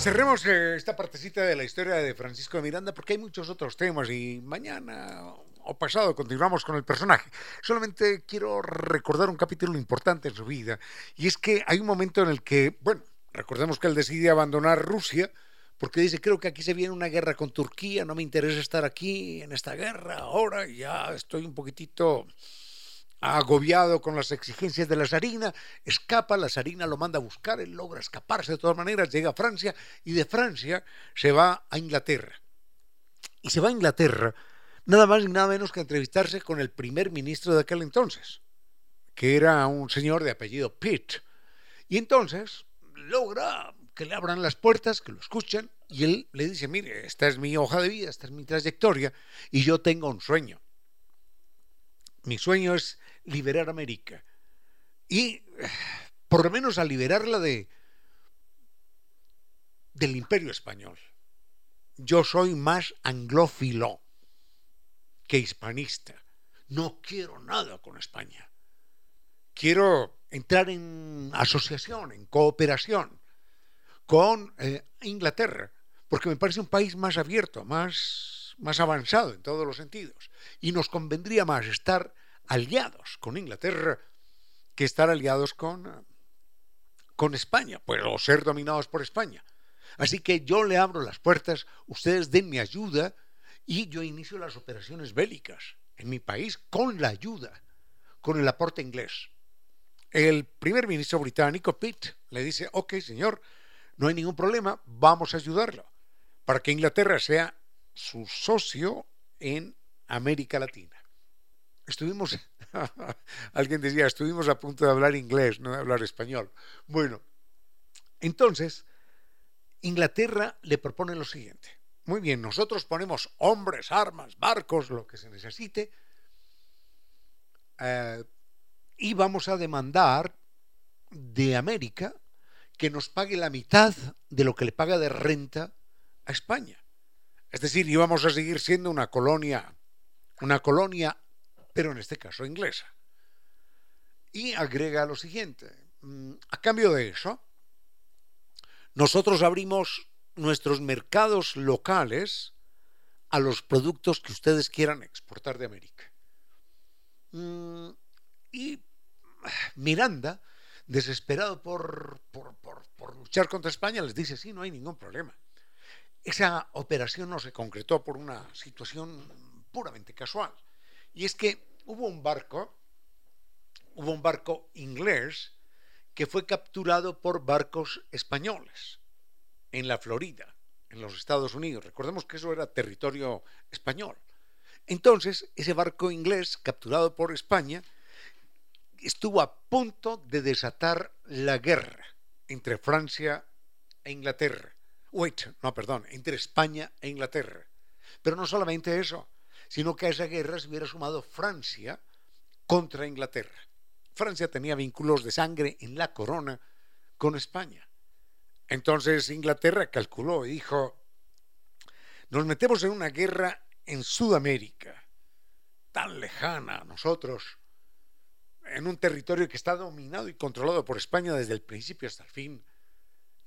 Cerremos eh, esta partecita de la historia de Francisco de Miranda porque hay muchos otros temas y mañana o pasado continuamos con el personaje. Solamente quiero recordar un capítulo importante en su vida y es que hay un momento en el que, bueno, recordemos que él decide abandonar Rusia porque dice, creo que aquí se viene una guerra con Turquía, no me interesa estar aquí en esta guerra ahora, ya estoy un poquitito agobiado con las exigencias de la zarina, escapa, la zarina lo manda a buscar, él logra escaparse de todas maneras, llega a Francia y de Francia se va a Inglaterra. Y se va a Inglaterra nada más y nada menos que entrevistarse con el primer ministro de aquel entonces, que era un señor de apellido Pitt. Y entonces logra que le abran las puertas, que lo escuchen, y él le dice, mire, esta es mi hoja de vida, esta es mi trayectoria, y yo tengo un sueño. Mi sueño es liberar América. Y por lo menos a liberarla de del imperio español. Yo soy más anglófilo que hispanista. No quiero nada con España. Quiero entrar en asociación, en cooperación con eh, Inglaterra, porque me parece un país más abierto, más, más avanzado en todos los sentidos. Y nos convendría más estar aliados con Inglaterra que estar aliados con, con España, pues, o ser dominados por España. Así que yo le abro las puertas, ustedes denme ayuda y yo inicio las operaciones bélicas en mi país con la ayuda, con el aporte inglés. El primer ministro británico, Pitt, le dice, ok, señor, no hay ningún problema, vamos a ayudarlo para que Inglaterra sea su socio en América Latina estuvimos, alguien decía, estuvimos a punto de hablar inglés, no de hablar español. Bueno, entonces, Inglaterra le propone lo siguiente. Muy bien, nosotros ponemos hombres, armas, barcos, lo que se necesite, eh, y vamos a demandar de América que nos pague la mitad de lo que le paga de renta a España. Es decir, íbamos a seguir siendo una colonia, una colonia pero en este caso inglesa. Y agrega lo siguiente, mm, a cambio de eso, nosotros abrimos nuestros mercados locales a los productos que ustedes quieran exportar de América. Mm, y Miranda, desesperado por, por, por, luchar contra España, les dice, sí, no hay ningún problema. Esa operación no se concretó por una situación puramente casual Y es que hubo un barco, hubo un barco inglés que fue capturado por barcos españoles en la Florida, en los Estados Unidos. Recordemos que eso era territorio español. Entonces, ese barco inglés capturado por España estuvo a punto de desatar la guerra entre Francia e Inglaterra. Wait, no, perdón, entre España e Inglaterra. Pero no solamente eso, sino que a esa guerra se hubiera sumado Francia contra Inglaterra. Francia tenía vínculos de sangre en la corona con España. Entonces Inglaterra calculó y dijo, nos metemos en una guerra en Sudamérica, tan lejana a nosotros, en un territorio que está dominado y controlado por España desde el principio hasta el fin,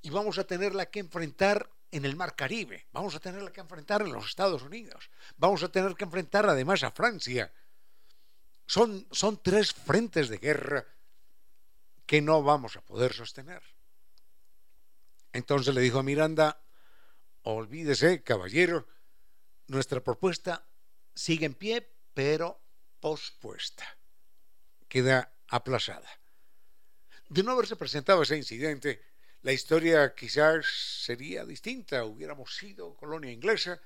y vamos a tenerla que enfrentar en el Mar Caribe, vamos a tenerla que enfrentar en los Estados Unidos, vamos a tener que enfrentar además a Francia. Son, son tres frentes de guerra que no vamos a poder sostener. Entonces le dijo a Miranda, olvídese, caballero, nuestra propuesta sigue en pie, pero pospuesta. Queda aplazada. De no haberse presentado ese incidente, la historia quizás sería distinta. Hubiéramos sido colonia inglesa,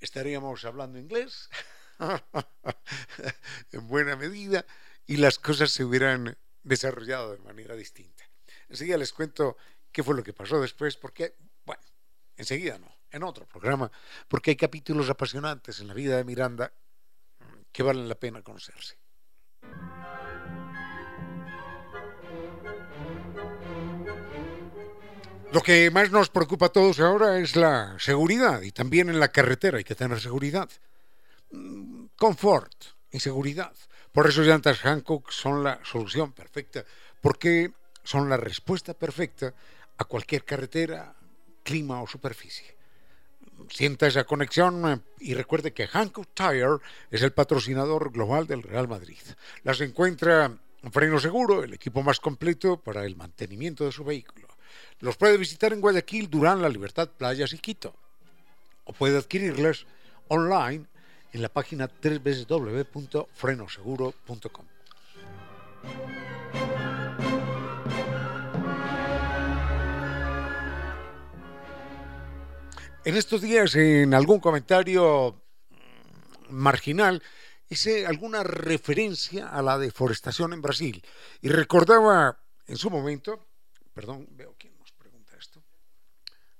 estaríamos hablando inglés, en buena medida, y las cosas se hubieran desarrollado de manera distinta. Enseguida les cuento qué fue lo que pasó después, porque, bueno, enseguida no, en otro programa, porque hay capítulos apasionantes en la vida de Miranda que valen la pena conocerse. Lo que más nos preocupa a todos ahora es la seguridad y también en la carretera hay que tener seguridad. Mm, confort y seguridad. Por eso llantas Hancock son la solución perfecta, porque son la respuesta perfecta a cualquier carretera, clima o superficie. Sienta esa conexión eh, y recuerde que Hankook Tire es el patrocinador global del Real Madrid. Las encuentra en Freno Seguro, el equipo más completo para el mantenimiento de su vehículo. Los puede visitar en Guayaquil, Durán, La Libertad, Playas y Quito. O puede adquirirlas online en la página www.frenoseguro.com. En estos días, en algún comentario marginal, hice alguna referencia a la deforestación en Brasil y recordaba en su momento, perdón, veo quién nos pregunta esto.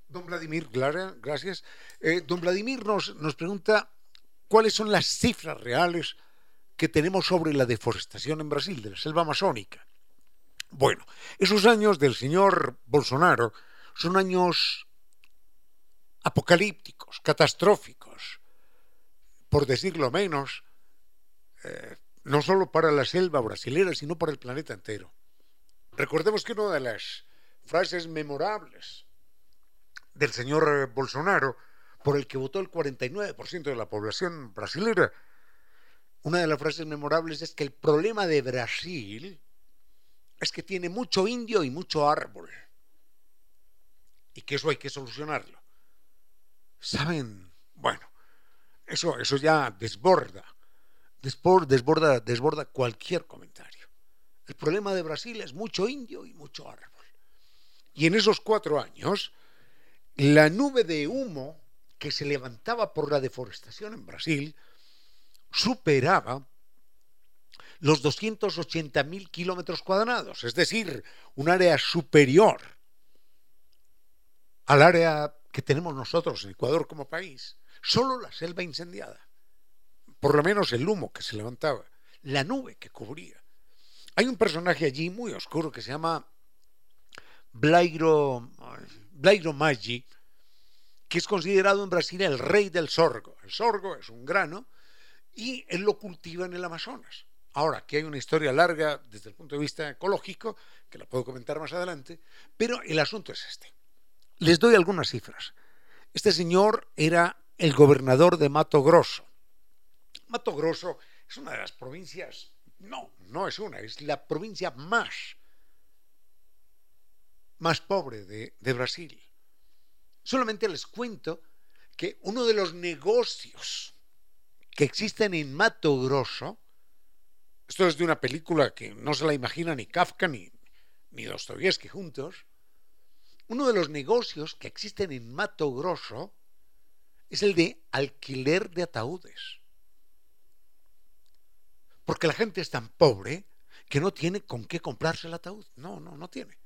Don Vladimir, gracias. Eh, don Vladimir nos, nos pregunta cuáles son las cifras reales que tenemos sobre la deforestación en Brasil, de la selva amazónica. Bueno, esos años del señor Bolsonaro son años apocalípticos, catastróficos, por decirlo menos, eh, no solo para la selva brasilera, sino para el planeta entero. Recordemos que una de las frases memorables del señor Bolsonaro, por el que votó el 49% de la población brasilera, una de las frases memorables es que el problema de Brasil es que tiene mucho indio y mucho árbol, y que eso hay que solucionarlo. ¿Saben? Bueno, eso, eso ya desborda, desborda, desborda cualquier comentario. El problema de Brasil es mucho indio y mucho árbol. Y en esos cuatro años, la nube de humo que se levantaba por la deforestación en Brasil superaba los 280.000 kilómetros cuadrados, es decir, un área superior al área que tenemos nosotros en Ecuador como país, solo la selva incendiada, por lo menos el humo que se levantaba, la nube que cubría. Hay un personaje allí muy oscuro que se llama Blairo, Blairo Maggi, que es considerado en Brasil el rey del sorgo. El sorgo es un grano y él lo cultiva en el Amazonas. Ahora, que hay una historia larga desde el punto de vista ecológico, que la puedo comentar más adelante, pero el asunto es este. Les doy algunas cifras. Este señor era el gobernador de Mato Grosso. Mato Grosso es una de las provincias, no, no es una, es la provincia más, más pobre de, Brasil. Solamente les cuento que uno de los negocios que existen en Mato Grosso, esto es de una película que no se la imagina ni Kafka ni, ni Dostoyevsky juntos, uno de los negocios que existen en Mato Grosso es el de alquiler de ataúdes. Porque la gente es tan pobre que no tiene con qué comprarse el ataúd. No, no, no tiene.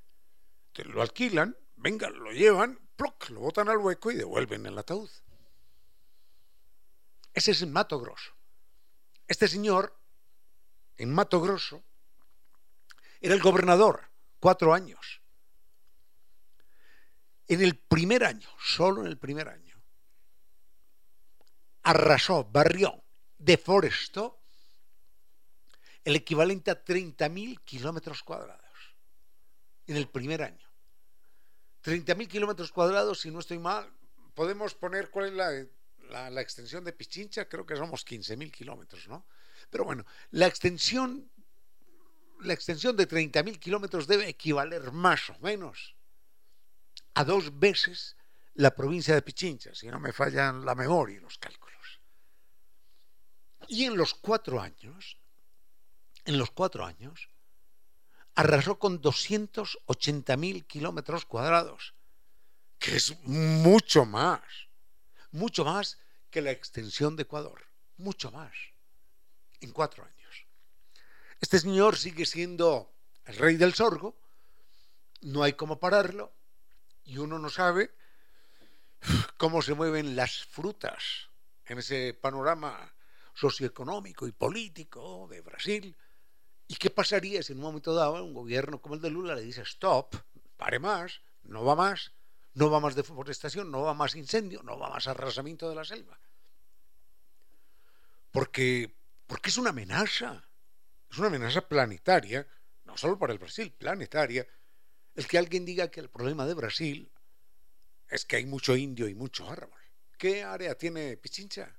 Lo alquilan, venga, lo llevan, lo botan al hueco y devuelven el ataúd. Ese es en Mato Grosso. Este señor, en Mato Grosso, era el gobernador, cuatro años. En el primer año, solo en el primer año, arrasó, barrió, deforestó el equivalente a 30.000 kilómetros cuadrados en el primer año. 30.000 kilómetros cuadrados, si no estoy mal, podemos poner cuál es la, la, extensión de Pichincha, creo que somos 15.000 kilómetros, ¿no? Pero bueno, la extensión, la extensión de 30.000 kilómetros debe equivaler más o menos a dos veces la provincia de Pichincha, si no me fallan la memoria y los cálculos. Y en los cuatro años, en los cuatro años, arrasó con 280.000 kilómetros cuadrados, que es mucho más, mucho más que la extensión de Ecuador, mucho más, en cuatro años. Este señor sigue siendo el rey del sorgo, no hay cómo pararlo, y uno no sabe cómo se mueven las frutas en ese panorama socioeconómico y político de Brasil ¿Y qué pasaría si en un momento dado un gobierno como el de Lula le dice stop, pare más, no va más, no va más deforestación, no va más incendio, no va más arrasamiento de la selva? Porque, porque es una amenaza, es una amenaza planetaria, no solo para el Brasil, planetaria, el que alguien diga que el problema de Brasil es que hay mucho indio y mucho árbol. ¿Qué área tiene Pichincha?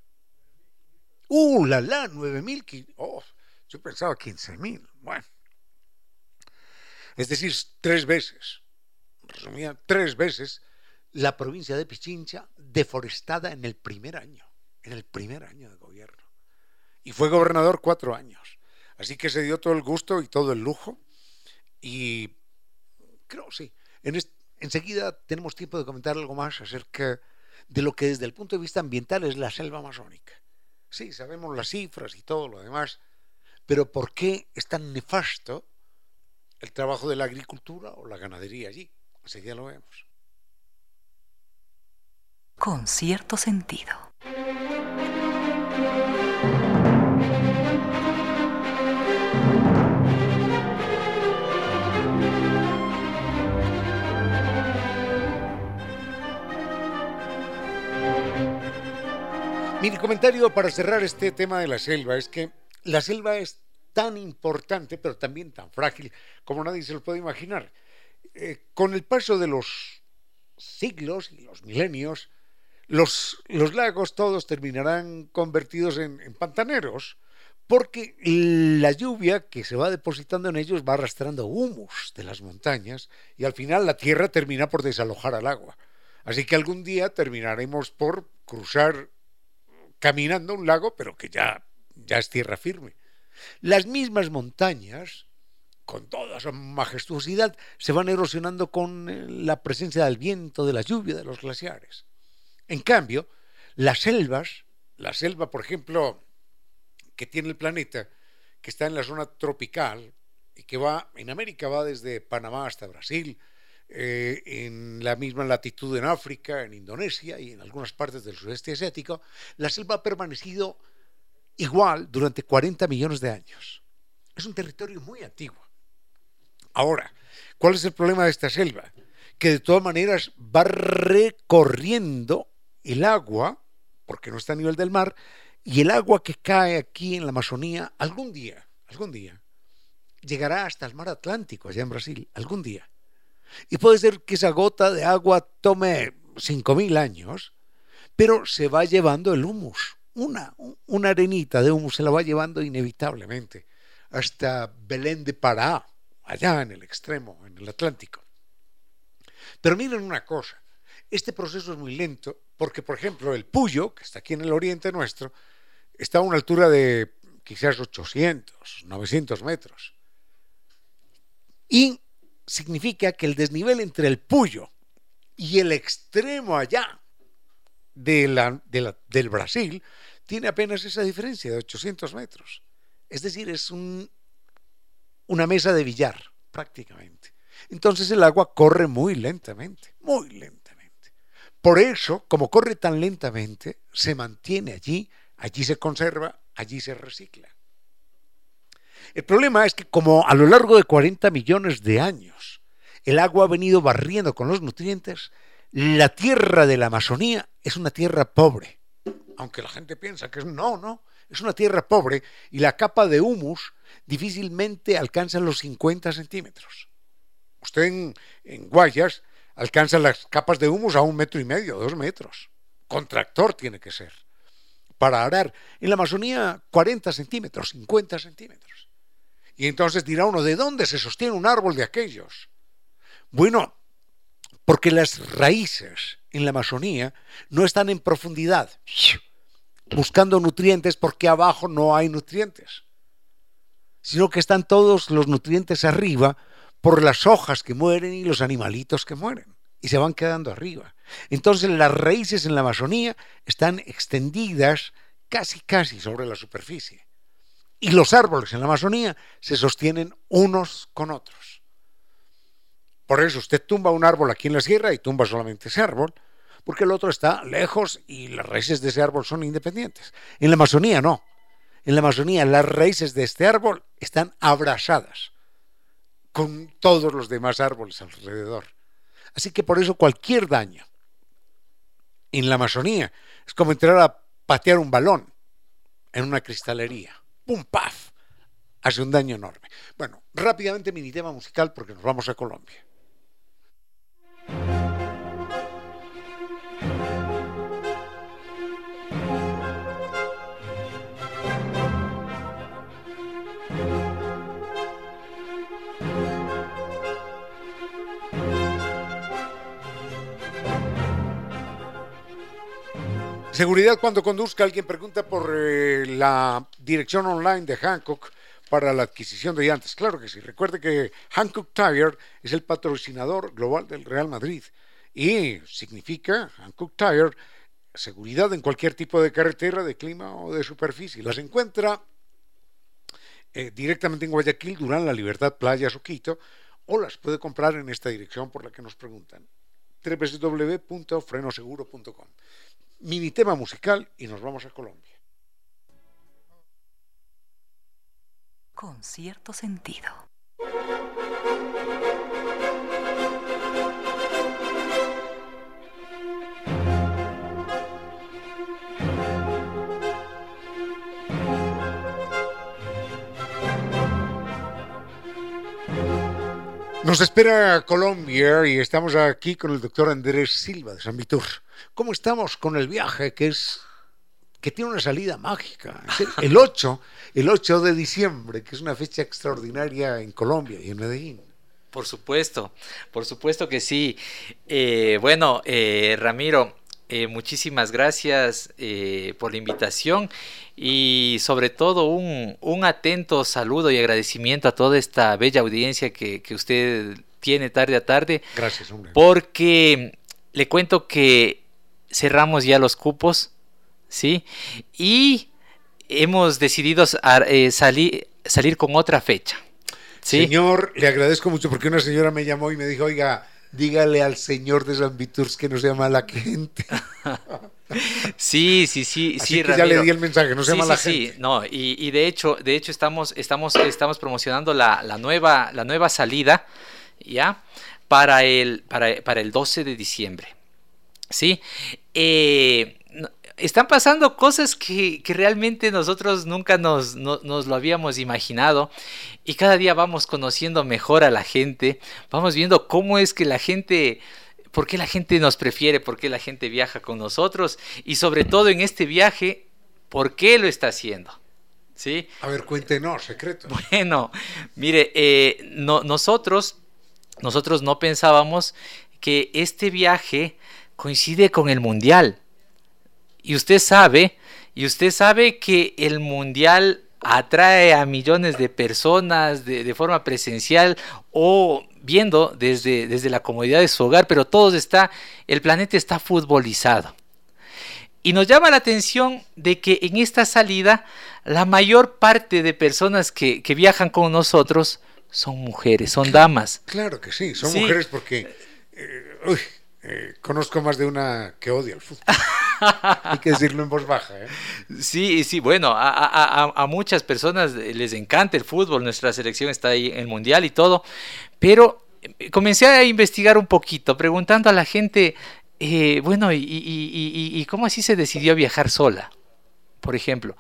¡Uh, la la! 9000 kilómetros. Oh, yo pensaba 15.000. Bueno. Es decir, tres veces, resumía, tres veces la provincia de Pichincha deforestada en el primer año, en el primer año de gobierno. Y fue gobernador cuatro años. Así que se dio todo el gusto y todo el lujo. Y creo, sí, en enseguida tenemos tiempo de comentar algo más acerca de lo que desde el punto de vista ambiental es la selva amazónica. Sí, sabemos las cifras y todo lo demás, pero ¿por qué es tan nefasto el trabajo de la agricultura o la ganadería allí? ya lo vemos. Con cierto sentido. Mi comentario para cerrar este tema de la selva es que la selva es tan importante, pero también tan frágil como nadie se lo puede imaginar. Eh, con el paso de los siglos y los milenios, los, los lagos todos terminarán convertidos en, en, pantaneros, porque la lluvia que se va depositando en ellos va arrastrando humus de las montañas y al final la tierra termina por desalojar al agua. Así que algún día terminaremos por cruzar caminando un lago, pero que ya ya es tierra firme. Las mismas montañas, con toda su majestuosidad, se van erosionando con eh, la presencia del viento, de la lluvia, de los glaciares. En cambio, las selvas, la selva, por ejemplo, que tiene el planeta, que está en la zona tropical y que va, en América va desde Panamá hasta Brasil, eh, en la misma latitud en África, en Indonesia y en algunas partes del sudeste asiático, la selva ha permanecido igual durante 40 millones de años. Es un territorio muy antiguo. Ahora, ¿cuál es el problema de esta selva? Que de todas maneras va recorriendo el agua, porque no está a nivel del mar, y el agua que cae aquí en la Amazonía, algún día, algún día, llegará hasta el mar Atlántico, allá en Brasil, algún día. Y puede ser que esa gota de agua tome 5.000 años, pero se va llevando el humus una, una arenita de humo se la va llevando inevitablemente hasta Belén de Pará, allá en el extremo, en el Atlántico. Pero miren una cosa, este proceso es muy lento porque, por ejemplo, el Puyo, que está aquí en el oriente nuestro, está a una altura de quizás 800, 900 metros. Y significa que el desnivel entre el Puyo y el extremo allá del Brasil tiene apenas esa diferencia de 800 metros. Es decir, es un, una mesa de billar, prácticamente. Entonces el agua corre muy lentamente, muy lentamente. Por eso, como corre tan lentamente, se mantiene allí, allí se conserva, allí se recicla. El problema es que como a lo largo de 40 millones de años el agua ha venido barriendo con los nutrientes, la tierra de la Amazonía es una tierra pobre. Aunque la gente piensa que es no, no, es una tierra pobre y la capa de humus difícilmente alcanza los 50 centímetros. Usted en, Guayas alcanza las capas de humus a un metro y medio, dos metros. Contractor tiene que ser. Para arar. En la Amazonía, 40 centímetros, 50 centímetros. Y entonces dirá uno, ¿de dónde se sostiene un árbol de aquellos? Bueno, porque las raíces en la Amazonía no están en profundidad, buscando nutrientes porque abajo no hay nutrientes, sino que están todos los nutrientes arriba por las hojas que mueren y los animalitos que mueren y se van quedando arriba. Entonces las raíces en la Amazonía están extendidas casi casi sobre la superficie. Y los árboles en la Amazonía se sostienen unos con otros. Por eso usted tumba un árbol aquí en la sierra y tumba solamente ese árbol, porque el otro está lejos y las raíces de ese árbol son independientes. En la Amazonía no. En la Amazonía las raíces de este árbol están abrazadas con todos los demás árboles alrededor. Así que por eso cualquier daño en la Amazonía es como entrar a patear un balón en una cristalería pum, paf, hace un daño enorme. Bueno, rápidamente mi tema musical porque nos vamos a Colombia. Seguridad cuando conduzca. Alguien pregunta por eh, la dirección online de Hancock para la adquisición de llantas. Claro que sí. Recuerde que Hancock Tire es el patrocinador global del Real Madrid y significa Hancock Tire seguridad en cualquier tipo de carretera, de clima o de superficie. Las encuentra eh, directamente en Guayaquil, Durán, La Libertad, Playa, Suquito, o las puede comprar en esta dirección por la que nos preguntan www.frenoseguro.com mini tema musical y nos vamos a Colombia. Con cierto sentido. Nos espera Colombia y estamos aquí con el doctor Andrés Silva de San Vitor. ¿Cómo estamos con el viaje que es que tiene una salida mágica? El 8, el 8 de diciembre, que es una fecha extraordinaria en Colombia y en Medellín. Por supuesto, por supuesto que sí. Eh, bueno, eh, Ramiro, eh, muchísimas gracias por la invitación y sobre todo un, atento saludo y agradecimiento a toda esta bella audiencia que, que usted tiene tarde a tarde. Gracias, hombre. Porque le cuento que cerramos ya los cupos, ¿sí? Y hemos decidido eh, salir, salir con otra fecha. ¿sí? Señor, le agradezco mucho porque una señora me llamó y me dijo, oiga, dígale al señor de San Viturs que no se llama la gente. Sí, sí, sí, Así sí. Que ya le di el mensaje, no se llama la gente. Sí, no, y, de hecho, de hecho estamos, estamos, estamos promocionando la, nueva, la nueva salida, ¿ya? Para el, para, para el 12 de diciembre. ¿sí? Eh, están pasando cosas que, realmente nosotros nunca nos, nos, lo habíamos imaginado y cada día vamos conociendo mejor a la gente, vamos viendo cómo es que la gente, por qué la gente nos prefiere, por qué la gente viaja con nosotros y sobre todo en este viaje, por qué lo está haciendo. ¿Sí? A ver, cuéntenos, secreto. Bueno, mire, eh, nosotros, nosotros no pensábamos que este viaje coincide con el Mundial. Y usted sabe Y usted sabe que el mundial atrae a millones de personas de, forma presencial o viendo desde, desde la comodidad de su hogar, pero todo está, el planeta está futbolizado. Y nos llama la atención de que en esta salida la mayor parte de personas que, viajan con nosotros son mujeres, son damas. Claro que sí, son mujeres porque eh, eh, conozco más de una que odia el fútbol. Hay que decirlo en voz baja. ¿eh? Sí, sí, bueno, a, muchas personas les encanta el fútbol, nuestra selección está ahí en el Mundial y todo, pero comencé a investigar un poquito, preguntando a la gente, eh, bueno, y, y, cómo así se decidió viajar sola? Por ejemplo.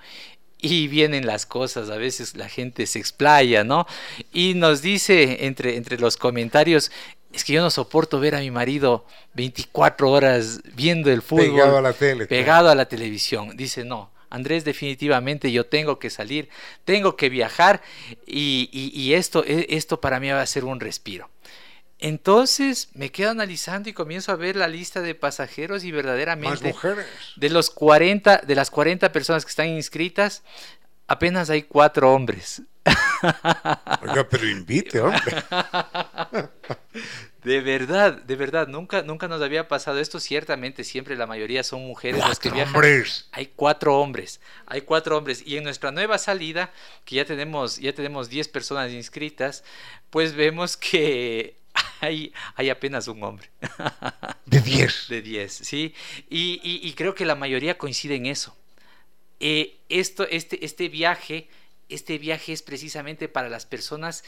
Y vienen las cosas, a veces la gente se explaya, ¿no? Y nos dice entre, entre los comentarios, es que yo no soporto ver a mi marido 24 horas viendo el fútbol. Pegado a la tele. Pegado a la televisión. Dice, no, Andrés, definitivamente yo tengo que salir, tengo que viajar y, y, esto, e, esto para mí va a ser un respiro. Entonces me quedo analizando y comienzo a ver la lista de pasajeros y verdaderamente mujeres. de los 40 de las 40 personas que están inscritas apenas hay cuatro hombres. Oiga, pero invite, hombre. De verdad, de verdad, nunca, nunca nos había pasado esto. Ciertamente, siempre la mayoría son mujeres las que viajan. Hombres. Hay cuatro hombres, hay cuatro hombres. Y en nuestra nueva salida, que ya tenemos, ya tenemos 10 personas inscritas, pues vemos que hay, hay apenas un hombre. De 10. De 10, sí. Y, creo que la mayoría coincide en eso. Eh, esto, este, este viaje, este viaje es precisamente para las personas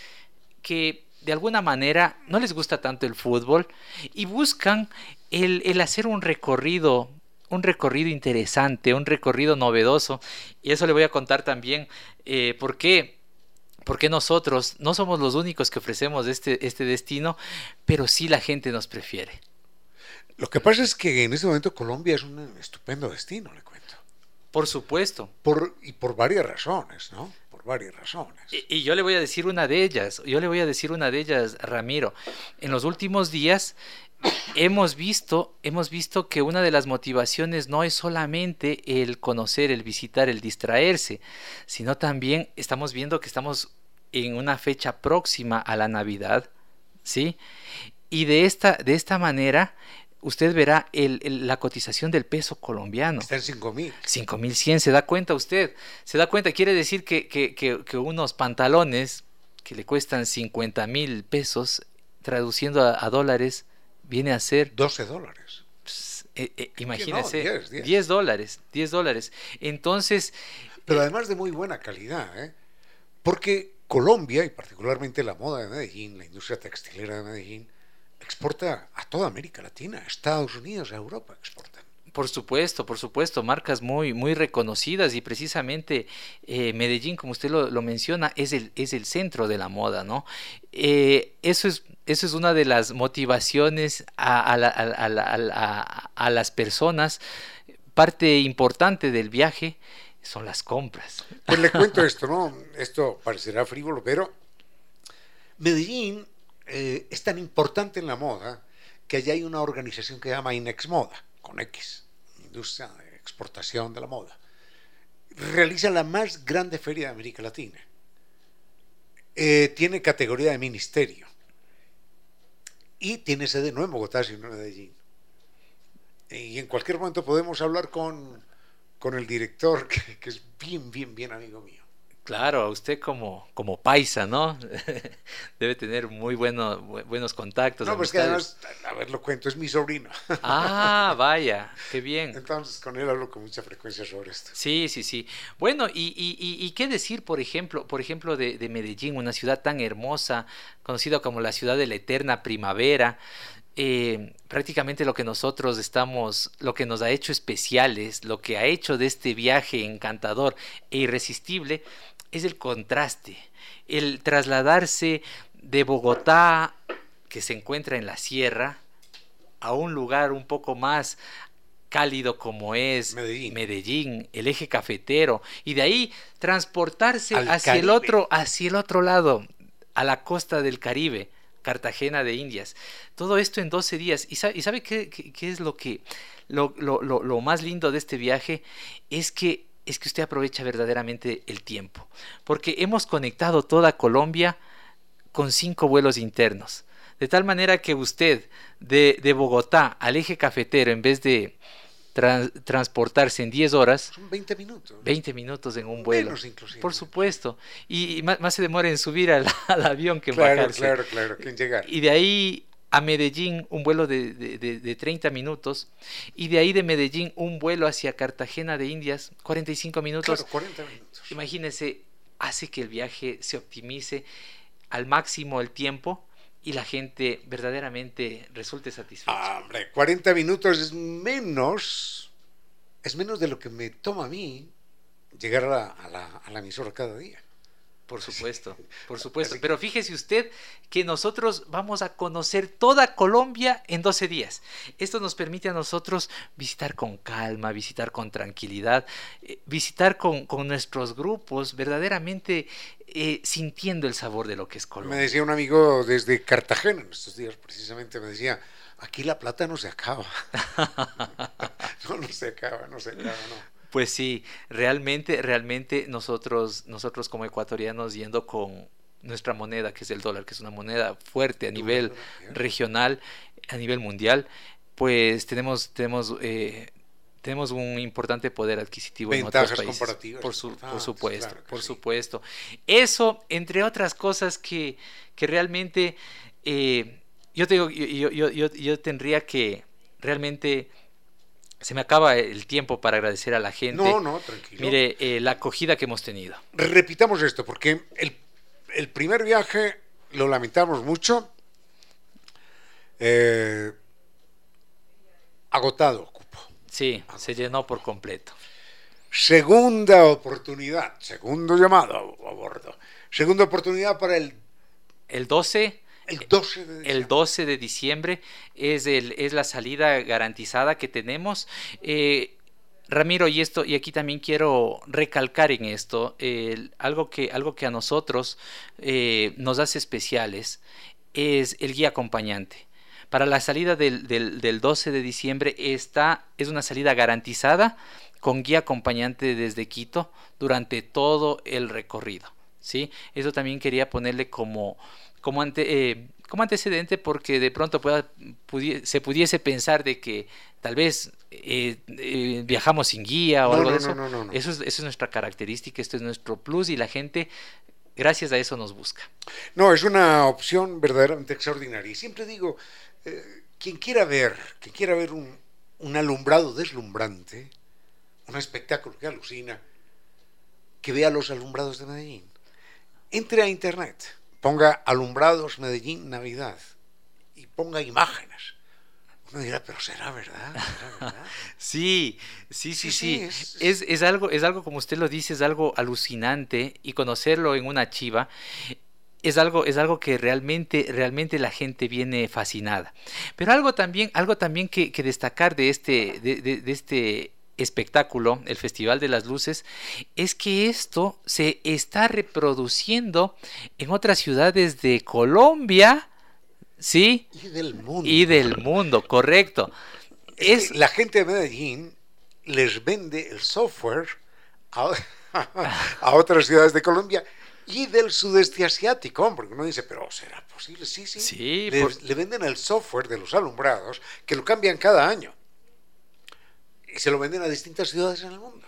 que de alguna manera no les gusta tanto el fútbol y buscan el, hacer un recorrido, un recorrido interesante, un recorrido novedoso. Y eso le voy a contar también eh, por qué. Porque nosotros no somos los únicos que ofrecemos este, este destino, pero sí la gente nos prefiere. Lo que pasa es que en este momento Colombia es un estupendo destino, le cuento. Por supuesto. Por, y por varias razones, ¿no? Varias razones. Y, yo le voy a decir una de ellas, yo le voy a decir una de ellas, Ramiro. En los últimos días hemos visto, hemos visto que una de las motivaciones no es solamente el conocer, el visitar, el distraerse, sino también estamos viendo que estamos en una fecha próxima a la Navidad, ¿sí? Y de esta, de esta manera usted verá la cotización del peso colombiano. Está en 5 mil. 5 mil 100, ¿se da cuenta usted? ¿Se da cuenta? Quiere decir que, unos pantalones que le cuestan 50 mil pesos, traduciendo a, dólares, viene a ser... 12 dólares. Pues, eh, eh, imagínese, 10, dólares, 10 dólares. Entonces... Pero eh, además de muy buena calidad, ¿eh? Porque Colombia, y particularmente la moda de Medellín, la industria textilera de Medellín, exporta a toda América Latina, Estados Unidos, a Europa exportan. Por supuesto, por supuesto, marcas muy, muy reconocidas y precisamente eh, Medellín, como usted lo, menciona, es el, es el centro de la moda, ¿no? Eh, eso, es, eso es una de las motivaciones a, a, las personas. Parte importante del viaje son las compras. Pues le cuento esto, ¿no? Esto parecerá frívolo, pero Medellín eh, es tan importante en la moda que allá hay una organización que se llama Inex Moda, con X, Industria de Exportación de la Moda. Realiza la más grande feria de América Latina. Eh, tiene categoría de ministerio. Y tiene sede no en Bogotá, sino en Medellín. Y en cualquier momento podemos hablar con, con el director, que es bien, bien, bien amigo mío. Claro, usted como, como paisa, ¿no? Debe tener muy bueno, buenos contactos. No, pues que además, a ver, lo cuento, es mi sobrino. Ah, vaya, qué bien. Entonces con él hablo con mucha frecuencia sobre esto. Sí, sí, sí. Bueno, y, y, y, qué decir, por ejemplo, por ejemplo de, de Medellín, una ciudad tan hermosa, conocida como la ciudad de la eterna primavera, eh, prácticamente lo que nosotros estamos, lo que nos ha hecho especiales, lo que ha hecho de este viaje encantador e irresistible, es el contraste, el trasladarse de Bogotá, que se encuentra en la sierra, a un lugar un poco más cálido como es Medellín. el eje cafetero, y de ahí transportarse hacia el otro, hacia el otro lado, a la costa del Caribe, Cartagena de Indias. Todo esto en 12 días. ¿Y sabe, qué, es lo que lo, lo, más lindo de este viaje? Es que es que usted aprovecha verdaderamente el tiempo, porque hemos conectado toda Colombia con cinco vuelos internos, de tal manera que usted de, de Bogotá al eje cafetero, en vez de transportarse en 10 horas. Son 20 minutos. 20 minutos en un vuelo. Por supuesto. Y, más, se demora en subir al, avión que en Claro, claro, claro, que en llegar. Y de ahí a Medellín un vuelo de, de, 30 minutos y de ahí de Medellín un vuelo hacia Cartagena de Indias, 45 minutos. Claro, 40 minutos. Imagínese, hace que el viaje se optimice al máximo el tiempo y la gente verdaderamente resulte satisfecha. Ah, hombre, 40 minutos es menos, es menos de lo que me toma a mí llegar a la, a la emisora cada día. Por supuesto, por supuesto. Pero fíjese usted que nosotros vamos a conocer toda Colombia en 12 días. Esto nos permite a nosotros visitar con calma, visitar con tranquilidad, eh, visitar con, nuestros grupos, verdaderamente eh, sintiendo el sabor de lo que es Colombia. Me decía un amigo desde Cartagena en estos días, precisamente, me decía, aquí la plata no se acaba. no, no se acaba, no se acaba, no. Pues sí, realmente, realmente nosotros, nosotros como ecuatorianos yendo con nuestra moneda, que es el dólar, que es una moneda fuerte a nivel regional, a nivel mundial, pues tenemos, tenemos, eh, tenemos un importante poder adquisitivo en otros países. comparativas. Por, por supuesto, por supuesto. Eso, entre otras cosas que, que realmente eh, yo, te digo, yo, yo, yo, yo tendría que realmente se me acaba el tiempo para agradecer a la gente. No, no, tranquilo. Mire, eh, la acogida que hemos tenido. Repitamos esto, porque el, primer viaje lo lamentamos mucho. Eh, agotado, cupo. Sí, se llenó por completo. Segunda oportunidad, segundo llamado a bordo. Segunda oportunidad para el... El 12 el 12 de diciembre, el 12 de diciembre es, el, es la salida garantizada que tenemos. Eh, Ramiro, y esto, y aquí también quiero recalcar en esto, algo, que, algo que a nosotros eh, nos hace especiales es el guía acompañante. Para la salida del, del, 12 de diciembre esta es una salida garantizada con guía acompañante desde Quito durante todo el recorrido. ¿sí? Eso también quería ponerle como, como, ante, eh, como antecedente porque de pronto pueda, se pudiese pensar de que tal vez eh, eh, viajamos sin guía o algo de eso. eso, es, eso es nuestra característica, esto es nuestro plus y la gente gracias a eso nos busca. No, es una opción verdaderamente extraordinaria. Y siempre digo, quien quiera ver, quien quiera ver un, un, alumbrado deslumbrante, un espectáculo que alucina, que vea los alumbrados de Medellín. Entre a internet ponga alumbrados Medellín Navidad y ponga imágenes. Uno dirá, pero será verdad. sí, sí, sí, sí. es, algo, es algo, como usted lo dice, es algo alucinante y conocerlo en una chiva es algo, es algo que realmente, realmente la gente viene fascinada. Pero algo también, algo también que, destacar de este, de este espectáculo, el Festival de las Luces, es que esto se está reproduciendo en otras ciudades de Colombia, ¿sí? Y del mundo. Y del mundo, correcto. Es, la gente de Medellín les vende el software a, otras ciudades de Colombia y del sudeste asiático, porque uno dice, pero ¿será posible? Sí, sí. sí le venden el software de los alumbrados que lo cambian cada año y se lo venden a distintas ciudades en el mundo.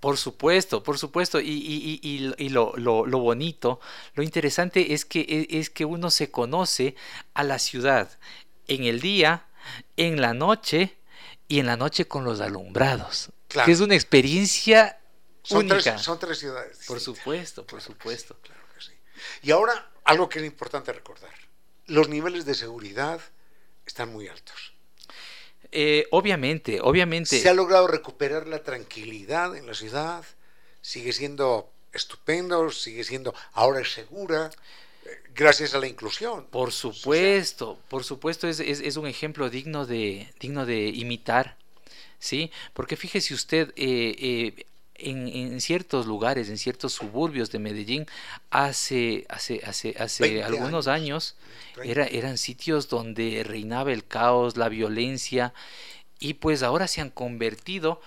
Por supuesto, por supuesto. Y, y, y, y lo, lo, lo, bonito, lo interesante es que, e, es que uno se conoce a la ciudad en el día, en la noche y en la noche con los alumbrados. Que es una experiencia son única. Tres, son tres ciudades. Por supuesto, por supuesto. claro que sí. Y ahora, algo que es importante recordar. Los niveles de seguridad están muy altos. Eh, obviamente, obviamente. Se ha logrado recuperar la tranquilidad en la ciudad, sigue siendo estupendo, sigue siendo, ahora es segura, eh, gracias a la inclusión. Por supuesto, por supuesto, es, es, un ejemplo digno de, digno de imitar, ¿sí? Porque fíjese usted, eh, en, ciertos lugares, en ciertos suburbios de Medellín, hace, hace, hace, hace algunos años, era, eran sitios donde reinaba el caos, la violencia, y pues ahora se han convertido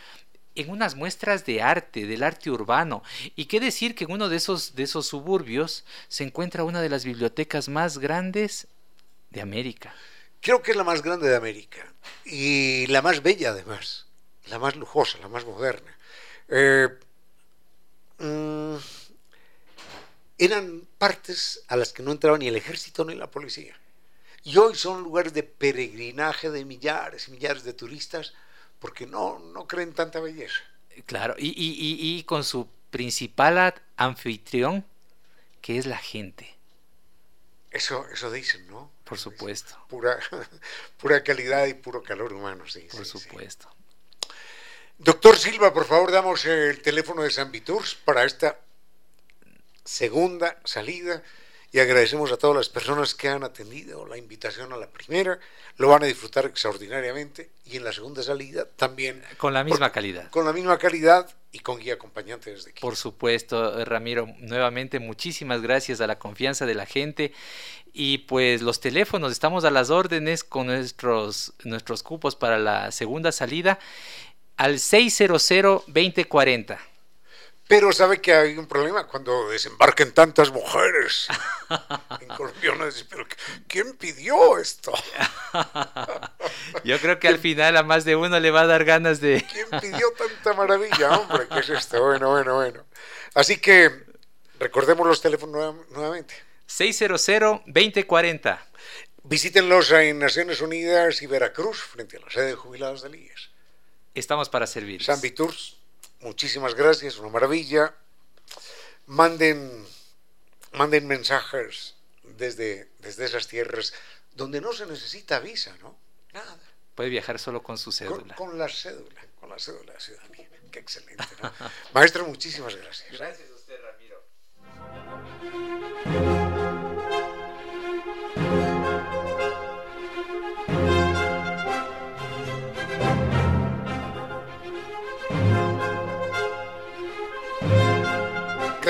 en unas muestras de arte, del arte urbano. Y qué decir que en uno de esos, de esos suburbios se encuentra una de las bibliotecas más grandes de América. Creo que es la más grande de América y la más bella además, la más lujosa, la más moderna. Eh, mm, eran partes a las que no entraba ni el ejército ni la policía. Y hoy son lugares de peregrinaje de millares y millares de turistas porque no, no creen tanta belleza. Claro, y, y, con su principal anfitrión, que es la gente. Eso, eso dicen, ¿no? Por supuesto. Pura, pura calidad y puro calor humano, sí. Por supuesto. Doctor Silva, por favor, damos el teléfono de San Viturs para esta segunda salida y agradecemos a todas las personas que han atendido la invitación a la primera, lo van a disfrutar extraordinariamente y en la segunda salida también. Con la misma calidad. Con la misma calidad y con guía acompañante desde aquí. Por supuesto, Ramiro, nuevamente muchísimas gracias a la confianza de la gente y pues los teléfonos, estamos a las órdenes con nuestros, nuestros cupos para la segunda salida al 600 2040 pero sabe que hay un problema cuando desembarquen tantas mujeres en Colombia. pero ¿quién pidió esto? Yo creo que al final a más de uno le va a dar ganas de... ¿Quién pidió tanta maravilla, hombre? ¿Qué es esto? Bueno, bueno, bueno. Así que recordemos los teléfonos nuevamente. 600-2040. Visítenlos en Naciones Unidas y Veracruz, frente a la sede de jubilados de IES. Estamos para servir. San Viturs muchísimas gracias, una maravilla. Manden, manden mensajes desde, desde esas tierras donde no se necesita visa, ¿no? Nada. Puede viajar solo con su cédula. Con, la cédula, con la cédula de ciudadanía. Qué excelente, ¿no? Maestro, muchísimas gracias. Gracias a usted, Ramiro.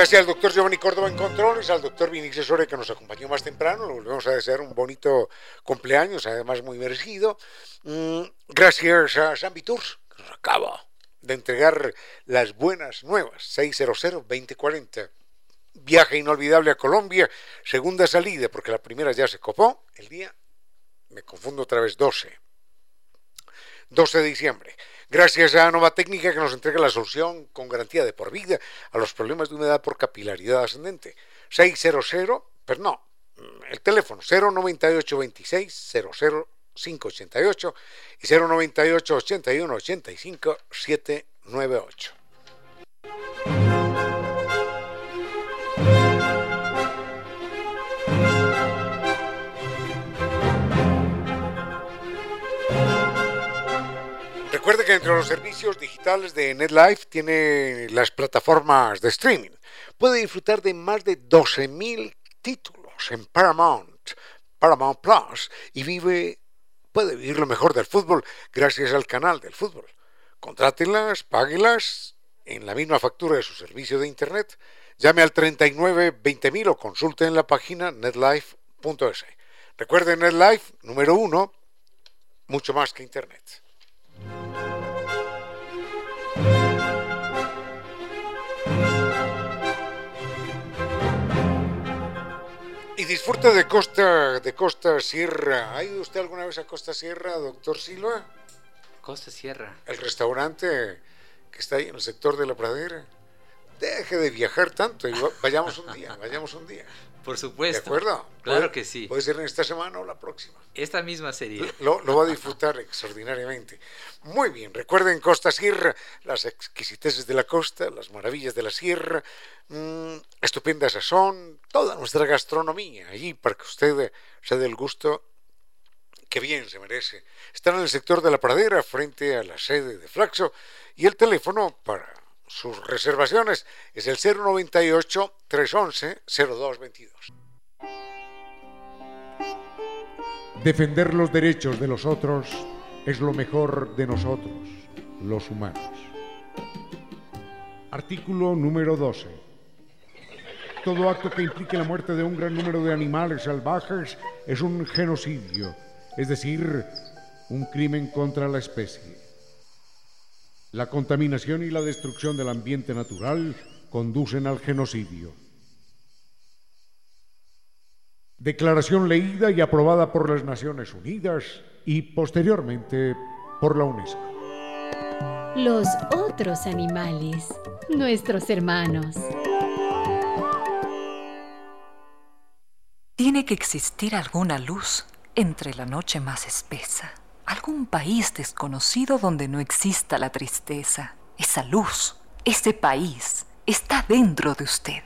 Gracias al doctor Giovanni Córdoba en controles, al doctor Vinicio Sore que nos acompañó más temprano. Le volvemos a desear un bonito cumpleaños, además muy merecido. Mm, gracias a San Viturs, que nos acaba de entregar las buenas nuevas. 600-2040. Viaje inolvidable a Colombia, segunda salida, porque la primera ya se copó. El día, me confundo otra vez, 12. 12 de diciembre. Gracias a Nova Técnica que nos entrega la solución con garantía de por vida a los problemas de humedad por capilaridad ascendente. 600, pero no, el teléfono 098 26 00 588 y 098 81 85 798. Recuerde que entre los servicios digitales de NetLife tiene las plataformas de streaming. Puede disfrutar de más de 12.000 títulos en Paramount, Paramount Plus y vive, puede vivir lo mejor del fútbol gracias al canal del fútbol. Contrátelas, páguelas en la misma factura de su servicio de internet. Llame al 39 20000 o consulte en la página netlife.es. Recuerde NetLife, número uno, mucho más que internet. Y disfruta de Costa, de Costa Sierra. ¿Ha ido usted alguna vez a Costa Sierra, doctor Silva? Costa Sierra. El restaurante que está ahí en el sector de la pradera. Deje de viajar tanto y vayamos un día, vayamos un día. Por supuesto. ¿De acuerdo? Claro que sí. Puede ser en esta semana o la próxima. Esta misma sería. Lo, va a disfrutar extraordinariamente. Muy bien, recuerden Costa Sierra, las exquisiteces de la costa, las maravillas de la sierra, mmm, estupenda sazón, toda nuestra gastronomía allí para que usted se dé el gusto que bien se merece. Están en el sector de la pradera, frente a la sede de Flaxo, y el teléfono para sus reservaciones es el 098 311 0222. Defender los derechos de los otros es lo mejor de nosotros, los humanos. Artículo número 12. Todo acto que implique la muerte de un gran número de animales salvajes es un genocidio, es decir, un crimen contra la especie. La contaminación y la destrucción del ambiente natural conducen al genocidio. Declaración leída y aprobada por las Naciones Unidas y posteriormente por la UNESCO. Los otros animales, nuestros hermanos. Tiene que existir alguna luz entre la noche más espesa algún país desconocido donde no exista la tristeza. Esa luz, ese país, está dentro de usted.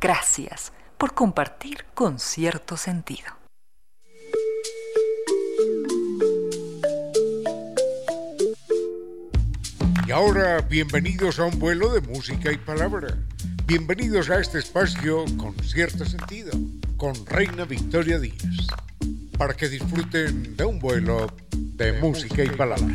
Gracias por compartir con cierto sentido. Y ahora, bienvenidos a un vuelo de música y palabra. Bienvenidos a este espacio con cierto sentido, con Reina Victoria Díaz, para que disfruten de un vuelo de música y palabra.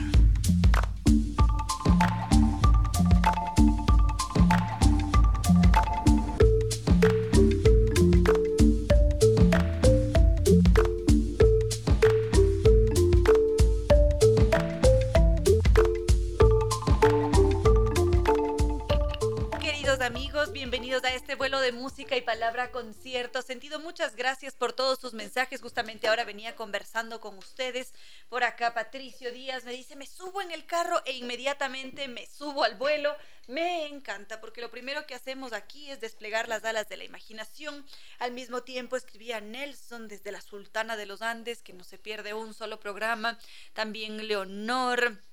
De música y palabra con cierto sentido. Muchas gracias por todos sus mensajes. Justamente ahora venía conversando con ustedes. Por acá Patricio Díaz me dice, me subo en el carro e inmediatamente me subo al vuelo. Me encanta porque lo primero que hacemos aquí es desplegar las alas de la imaginación. Al mismo tiempo escribía Nelson desde la Sultana de los Andes, que no se pierde un solo programa. También Leonor.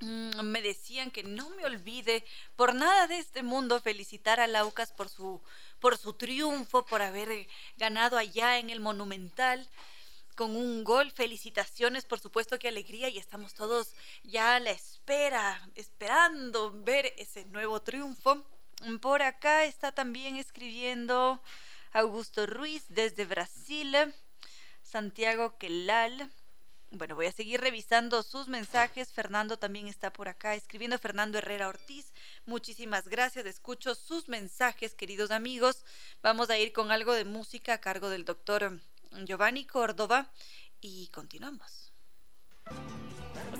Mm, me decían que no me olvide por nada de este mundo felicitar a Laucas por su, por su triunfo, por haber ganado allá en el Monumental con un gol. Felicitaciones, por supuesto, qué alegría y estamos todos ya a la espera, esperando ver ese nuevo triunfo. Por acá está también escribiendo Augusto Ruiz desde Brasil, Santiago Quelal. Bueno, voy a seguir revisando sus mensajes. Fernando también está por acá escribiendo. Fernando Herrera Ortiz, muchísimas gracias. Escucho sus mensajes, queridos amigos. Vamos a ir con algo de música a cargo del doctor Giovanni Córdoba y continuamos.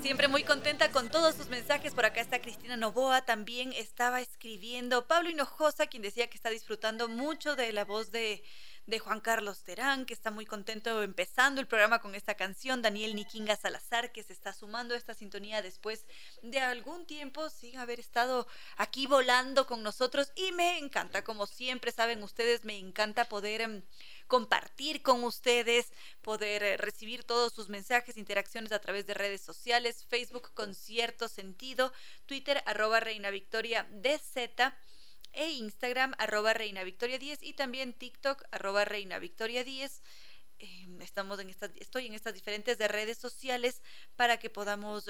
Siempre muy contenta con todos sus mensajes. Por acá está Cristina Novoa, también estaba escribiendo Pablo Hinojosa, quien decía que está disfrutando mucho de la voz de de Juan Carlos Terán, que está muy contento empezando el programa con esta canción, Daniel Nikinga Salazar, que se está sumando a esta sintonía después de algún tiempo sin haber estado aquí volando con nosotros. Y me encanta, como siempre saben ustedes, me encanta poder... Em, compartir con ustedes, poder eh, recibir todos sus mensajes, interacciones a través de redes sociales, Facebook con cierto sentido, Twitter arroba Reina Victoria DZ e Instagram arroba Reina Victoria 10 y también TikTok arroba Reina Victoria 10. Em, estamos en estas, estoy en estas diferentes redes sociales para que podamos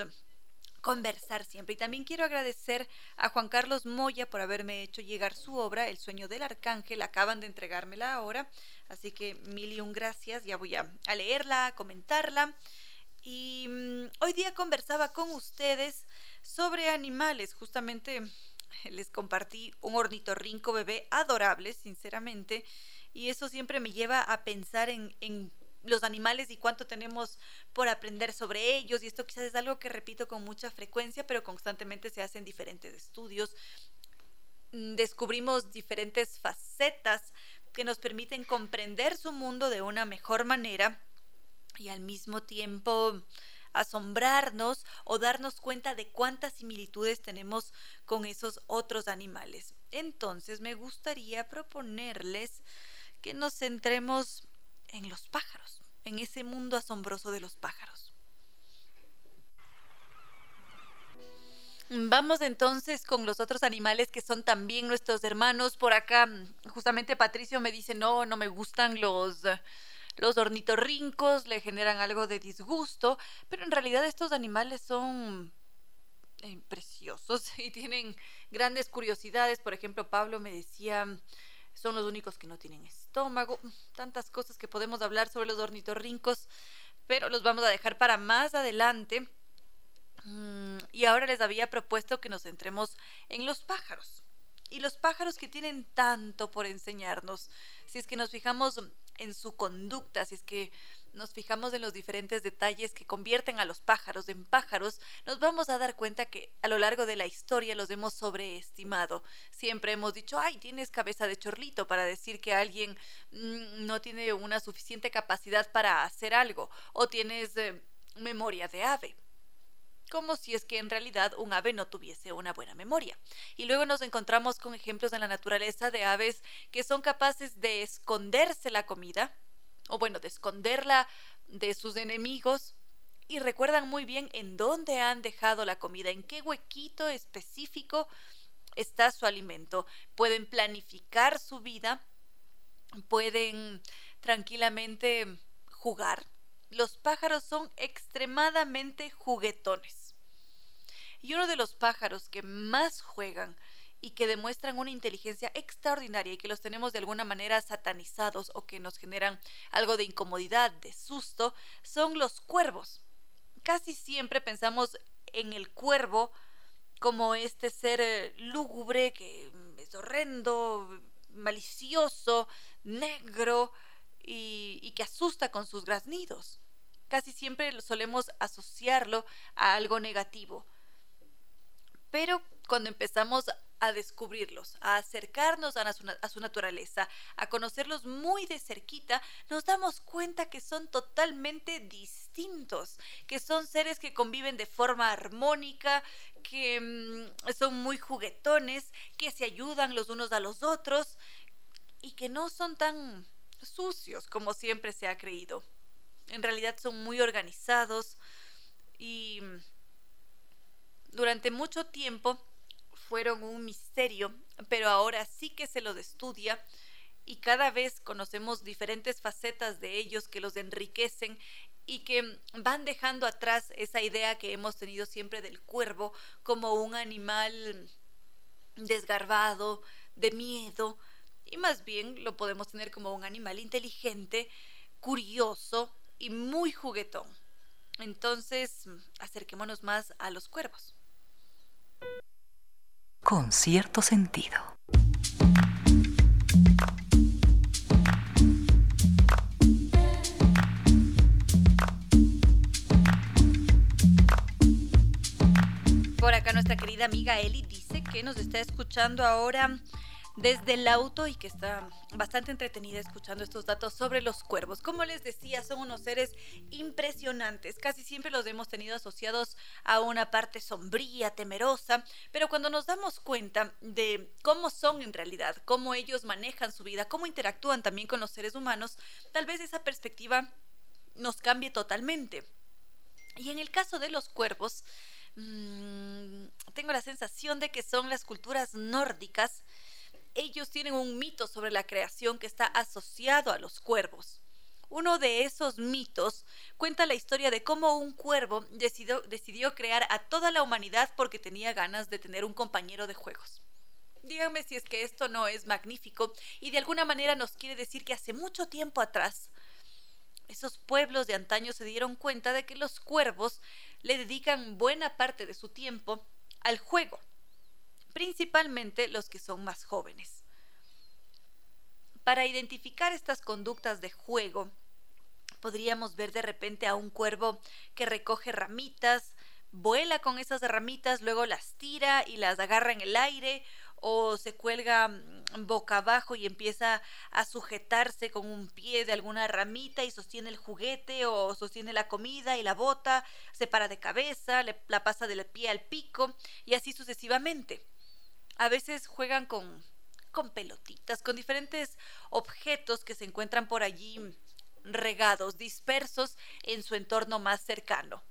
conversar siempre. Y también quiero agradecer a Juan Carlos Moya por haberme hecho llegar su obra, El sueño del arcángel. Acaban de entregármela ahora. Así que mil y un gracias. Ya voy a, leerla, a comentarla. Y mm, hoy día conversaba con ustedes sobre animales. Justamente les compartí un ornitorrinco bebé adorable, sinceramente, y eso siempre me lleva a pensar en, en los animales y cuánto tenemos por aprender sobre ellos. Y esto quizás es algo que repito con mucha frecuencia, pero constantemente se hacen diferentes estudios. Mm, descubrimos diferentes facetas que nos permiten comprender su mundo de una mejor manera y al mismo tiempo asombrarnos o darnos cuenta de cuántas similitudes tenemos con esos otros animales. Entonces me gustaría proponerles que nos centremos en los pájaros, en ese mundo asombroso de los pájaros. Vamos entonces con los otros animales que son también nuestros hermanos. Por acá, justamente Patricio me dice, no, no me gustan los los ornitorrincos le generan algo de disgusto, pero en realidad estos animales son eh, preciosos y tienen grandes curiosidades. Por ejemplo, Pablo me decía, son los únicos que no tienen estómago, tantas cosas que podemos hablar sobre los ornitorrincos, pero los vamos a dejar para más adelante. Mm, y ahora les había propuesto que nos centremos en los pájaros. Y los pájaros que tienen tanto por enseñarnos. Si es que nos fijamos en su conducta, si es que nos fijamos en los diferentes detalles que convierten a los pájaros en pájaros, nos vamos a dar cuenta que a lo largo de la historia los hemos sobreestimado. Siempre hemos dicho, ay, tienes cabeza de chorlito para decir que alguien mm, no tiene una suficiente capacidad para hacer algo, o tienes eh, memoria de ave como si es que en realidad un ave no tuviese una buena memoria. Y luego nos encontramos con ejemplos en la naturaleza de aves que son capaces de esconderse la comida, o bueno, de esconderla de sus enemigos y recuerdan muy bien en dónde han dejado la comida, en qué huequito específico está su alimento. Pueden planificar su vida, pueden tranquilamente jugar. Los pájaros son extremadamente juguetones. Y uno de los pájaros que más juegan y que demuestran una inteligencia extraordinaria y que los tenemos de alguna manera satanizados o que nos generan algo de incomodidad, de susto, son los cuervos. Casi siempre pensamos en el cuervo como este ser eh, lúgubre que es horrendo, malicioso, negro y, y que asusta con sus graznidos. Casi siempre solemos asociarlo a algo negativo. Pero cuando empezamos a descubrirlos, a acercarnos a su, naturaleza, a conocerlos muy de cerquita, nos damos cuenta que son totalmente distintos, que son seres que conviven de forma armónica, que mm, son muy juguetones, que se ayudan los unos a los otros y que no son tan sucios como siempre se ha creído. En realidad son muy organizados y durante mucho tiempo fueron un misterio, pero ahora sí que se los estudia y cada vez conocemos diferentes facetas de ellos que los enriquecen y que van dejando atrás esa idea que hemos tenido siempre del cuervo como un animal desgarbado, de miedo, y más bien lo podemos tener como un animal inteligente, curioso y muy juguetón. Entonces, acerquémonos más a los cuervos con cierto sentido. Por acá nuestra querida amiga Eli dice que nos está escuchando ahora desde el auto y que está bastante entretenida escuchando estos datos sobre los cuervos. Como les decía, son unos seres impresionantes. Casi siempre los hemos tenido asociados a una parte sombría, temerosa, pero cuando nos damos cuenta de cómo son en realidad, cómo ellos manejan su vida, cómo interactúan también con los seres humanos, tal vez esa perspectiva nos cambie totalmente. Y en el caso de los cuervos, mmm, tengo la sensación de que son las culturas nórdicas ellos tienen un mito sobre la creación que está asociado a los cuervos. Uno de esos mitos cuenta la historia de cómo un cuervo decidió, crear a toda la humanidad porque tenía ganas de tener un compañero de juegos. Díganme si es que esto no es magnífico y de alguna manera nos quiere decir que hace mucho tiempo atrás esos pueblos de antaño se dieron cuenta de que los cuervos le dedican buena parte de su tiempo al juego principalmente los que son más jóvenes. Para identificar estas conductas de juego, podríamos ver de repente a un cuervo que recoge ramitas, vuela con esas ramitas, luego las tira y las agarra en el aire o se cuelga mm, boca abajo y empieza a sujetarse con un pie de alguna ramita y sostiene el juguete o sostiene la comida y la bota, se para de cabeza, le, la pasa del pie al pico y así sucesivamente a veces juegan con, con pelotitas, con diferentes objetos que se encuentran por allí regados, dispersos en su entorno más cercano.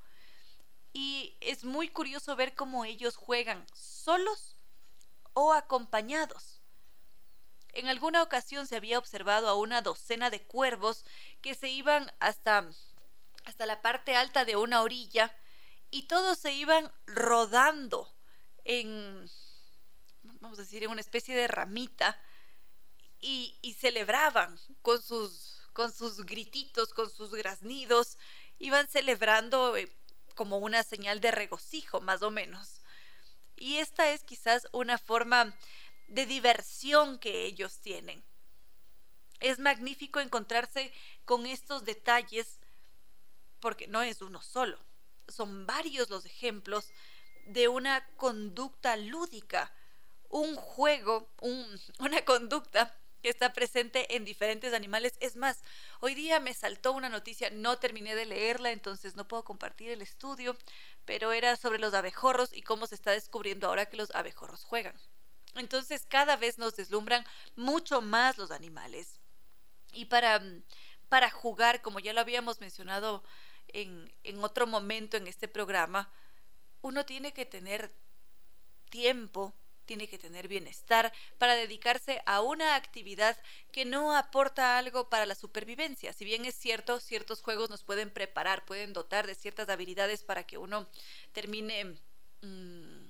Y es muy curioso ver cómo ellos juegan solos o acompañados. En alguna ocasión se había observado a una docena de cuervos que se iban hasta, hasta la parte alta de una orilla y todos se iban rodando en, vamos a decir, en una especie de ramita y, celebraban con sus, con sus grititos, con sus graznidos, iban celebrando eh, como una señal de regocijo, más o menos. Y esta es quizás una forma de diversión que ellos tienen. Es magnífico encontrarse con estos detalles porque no es uno solo, son varios los ejemplos de una conducta lúdica, un juego, una conducta que está presente en diferentes animales. Es más, hoy día me saltó una noticia, no terminé de leerla, entonces no puedo compartir el estudio, pero era sobre los abejorros y cómo se está descubriendo ahora que los abejorros juegan. Entonces cada vez nos deslumbran mucho más los animales. Y para, para jugar, como ya lo habíamos mencionado en, en otro momento en este programa, uno tiene que tener tiempo tiene que tener bienestar para dedicarse a una actividad que no aporta algo para la supervivencia. Si bien es cierto, ciertos juegos nos pueden preparar, pueden dotar de ciertas habilidades para que uno termine mm,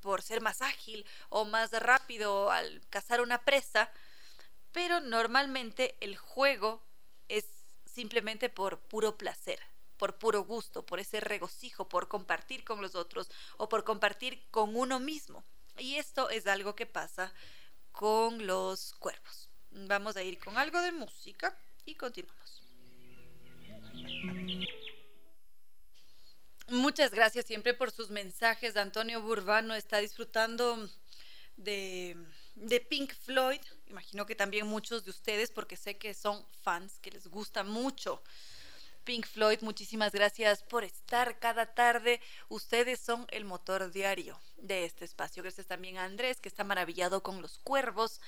por ser más ágil o más rápido al cazar una presa, pero normalmente el juego es simplemente por puro placer, por puro gusto, por ese regocijo, por compartir con los otros o por compartir con uno mismo. Y esto es algo que pasa con los cuervos. Vamos a ir con algo de música y continuamos. Muchas gracias siempre por sus mensajes. Antonio Burbano está disfrutando de, de, Pink Floyd. Imagino que también muchos de ustedes, porque sé que son fans, que les gusta mucho Pink Floyd, muchísimas gracias por estar cada tarde. Ustedes son el motor diario de este espacio. Gracias también a Andrés, que está maravillado con los cuervos.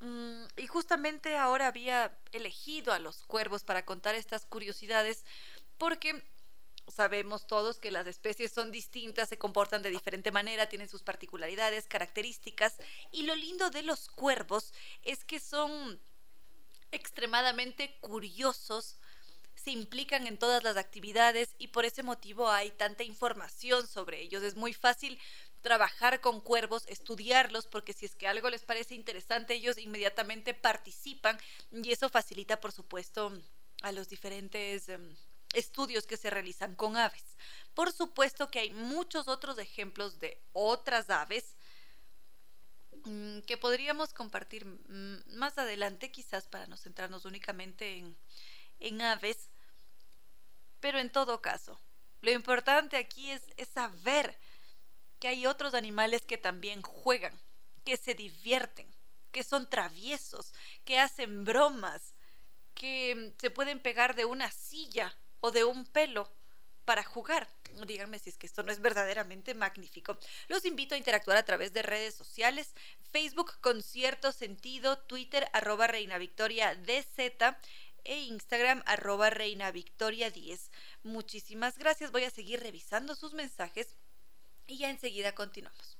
Mm, y justamente ahora había elegido a los cuervos para contar estas curiosidades porque sabemos todos que las especies son distintas, se comportan de diferente manera, tienen sus particularidades, características. Y lo lindo de los cuervos es que son extremadamente curiosos se implican en todas las actividades y por ese motivo hay tanta información sobre ellos. Es muy fácil trabajar con cuervos, estudiarlos, porque si es que algo les parece interesante, ellos inmediatamente participan y eso facilita, por supuesto, a los diferentes em, estudios que se realizan con aves. Por supuesto que hay muchos otros ejemplos de otras aves mm, que podríamos compartir mm, más adelante, quizás para no centrarnos únicamente en, en aves, pero en todo caso, lo importante aquí es, saber que hay otros animales que también juegan, que se divierten, que son traviesos, que hacen bromas, que se pueden pegar de una silla o de un pelo para jugar. Díganme si es que esto no es verdaderamente magnífico. Los invito a interactuar a través de redes sociales, Facebook con cierto sentido, Twitter arroba Reina Victoria e Instagram arroba Reina Victoria 10. Muchísimas gracias. Voy a seguir revisando sus mensajes y ya enseguida continuamos.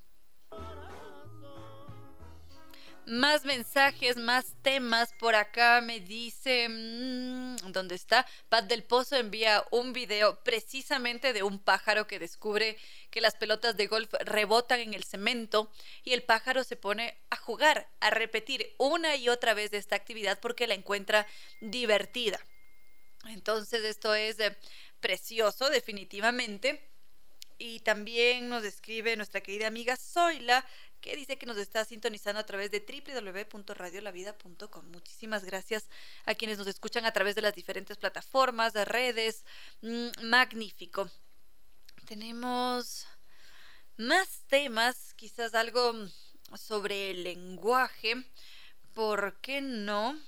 Más mensajes, más temas. Por acá me dice, mm, ¿dónde está? Pat del Pozo envía un video precisamente de un pájaro que descubre que las pelotas de golf rebotan en el cemento y el pájaro se pone a jugar, a repetir una y otra vez esta actividad porque la encuentra divertida. Entonces esto es eh, precioso definitivamente. Y también nos escribe nuestra querida amiga Zoila que dice que nos está sintonizando a través de www.radiolavida.com. Muchísimas gracias a quienes nos escuchan a través de las diferentes plataformas, de redes. Mm, magnífico. Tenemos más temas, quizás algo sobre el lenguaje. ¿Por qué no?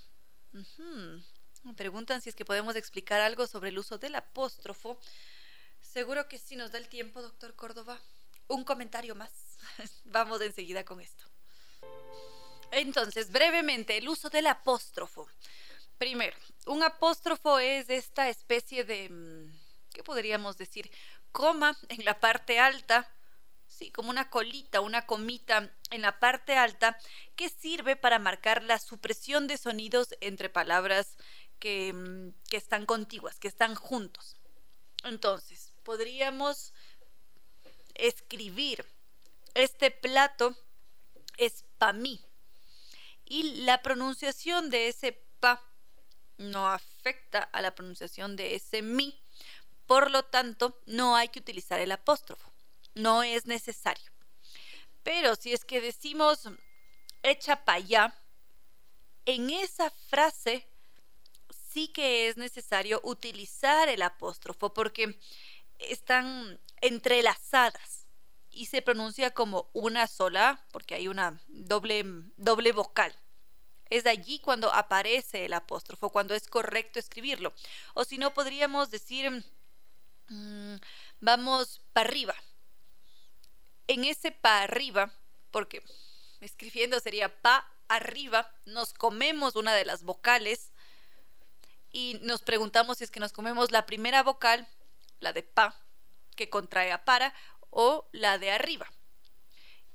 Me preguntan si es que podemos explicar algo sobre el uso del apóstrofo. Seguro que sí nos da el tiempo, doctor Córdoba. Un comentario más. Vamos enseguida con esto. Entonces, brevemente, el uso del apóstrofo. Primero, un apóstrofo es esta especie de, ¿qué podríamos decir? Coma en la parte alta, sí, como una colita, una comita en la parte alta, que sirve para marcar la supresión de sonidos entre palabras que, mm, que están contiguas, que están juntos. Entonces, podríamos escribir este plato es pa mí. Y la pronunciación de ese pa no afecta a la pronunciación de ese mi. Por lo tanto, no hay que utilizar el apóstrofo. No es necesario. Pero si es que decimos echa pa allá, en esa frase sí que es necesario utilizar el apóstrofo porque están entrelazadas y se pronuncia como una sola porque hay una doble, doble vocal. Es allí cuando aparece el apóstrofo, cuando es correcto escribirlo. O si no, podríamos decir, mm, vamos para arriba. En ese pa arriba, porque escribiendo sería pa arriba, nos comemos una de las vocales y nos preguntamos si es que nos comemos la primera vocal, la de pa, que contrae a para, o la de arriba.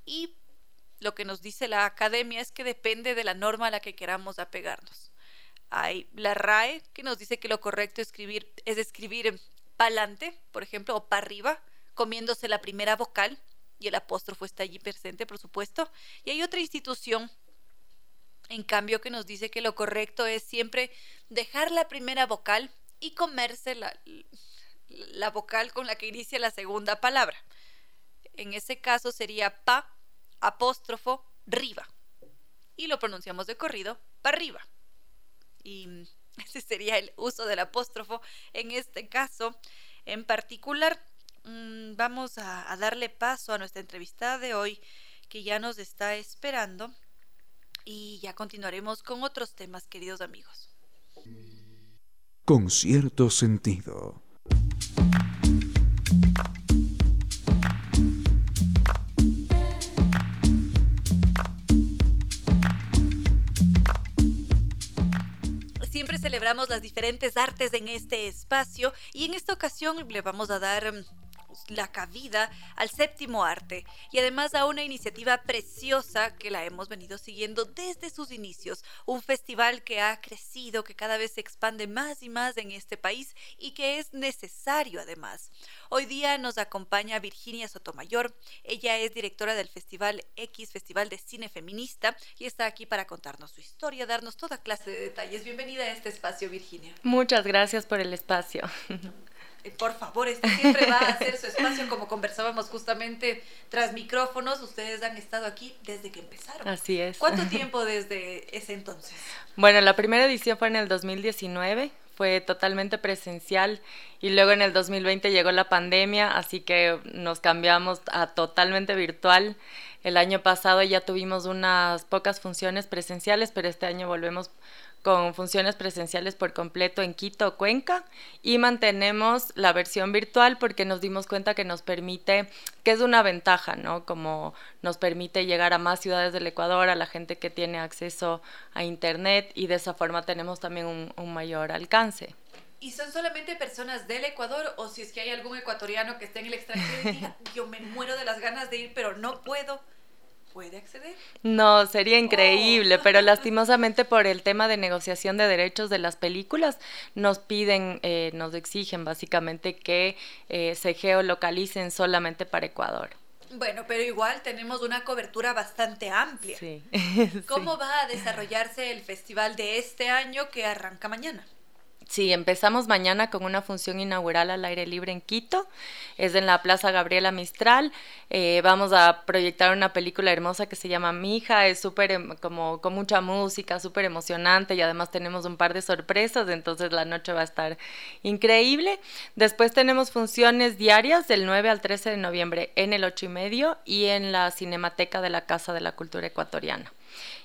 Y lo que nos dice la academia es que depende de la norma a la que queramos apegarnos. Hay la RAE que nos dice que lo correcto escribir, es escribir pa'lante, por ejemplo, o para arriba, comiéndose la primera vocal, y el apóstrofo está allí presente, por supuesto. Y hay otra institución, en cambio, que nos dice que lo correcto es siempre dejar la primera vocal y comerse la, la vocal con la que inicia la segunda palabra. En ese caso sería pa, apóstrofo, riba. Y lo pronunciamos de corrido, para arriba. Y ese sería el uso del apóstrofo en este caso en particular. Mm, vamos a, a darle paso a nuestra entrevistada de hoy que ya nos está esperando y ya continuaremos con otros temas, queridos amigos. Con cierto sentido. Celebramos las diferentes artes en este espacio y en esta ocasión le vamos a dar mm, la cabida al séptimo arte y además a una iniciativa preciosa que la hemos venido siguiendo desde sus inicios, un festival que ha crecido, que cada vez se expande más y más en este país y que es necesario además. Hoy día nos acompaña Virginia Sotomayor, ella es directora del Festival X, Festival de Cine Feminista, y está aquí para contarnos su historia, darnos toda clase de detalles. Bienvenida a este espacio, Virginia. Muchas gracias por el espacio. Eh, por favor, este siempre va a ser su espacio, como conversábamos justamente tras micrófonos. Ustedes han estado aquí desde que empezaron. Así es. ¿Cuánto tiempo desde ese entonces? Bueno, la primera edición fue en el 2019, fue totalmente presencial y luego en el 2020 llegó la pandemia, así que nos cambiamos a totalmente virtual. El año pasado ya tuvimos unas pocas funciones presenciales, pero este año volvemos con funciones presenciales por completo en Quito, Cuenca, y mantenemos la versión virtual porque nos dimos cuenta que nos permite, que es una ventaja, ¿no? Como nos permite llegar a más ciudades del Ecuador, a la gente que tiene acceso a Internet, y de esa forma tenemos también un, mayor alcance. ¿Y son solamente personas del Ecuador o si es que hay algún ecuatoriano que esté en el extranjero y diga, yo me muero de las ganas de ir, pero no puedo? Puede acceder? No, sería increíble, oh. pero lastimosamente por el tema de negociación de derechos de las películas, nos piden, eh, nos exigen básicamente que eh, se geolocalicen solamente para Ecuador. Bueno, pero igual tenemos una cobertura bastante amplia. Sí. ¿Cómo va a desarrollarse el festival de este año que arranca mañana? Sí, empezamos mañana con una función inaugural al aire libre en Quito. Es en la Plaza Gabriela Mistral. Eh, vamos a proyectar una película hermosa que se llama Mija. Es súper, em, como con mucha música, súper emocionante y además tenemos un par de sorpresas. Entonces la noche va a estar increíble. Después tenemos funciones diarias del 9 al 13 de noviembre en el 8 y medio y en la Cinemateca de la Casa de la Cultura Ecuatoriana.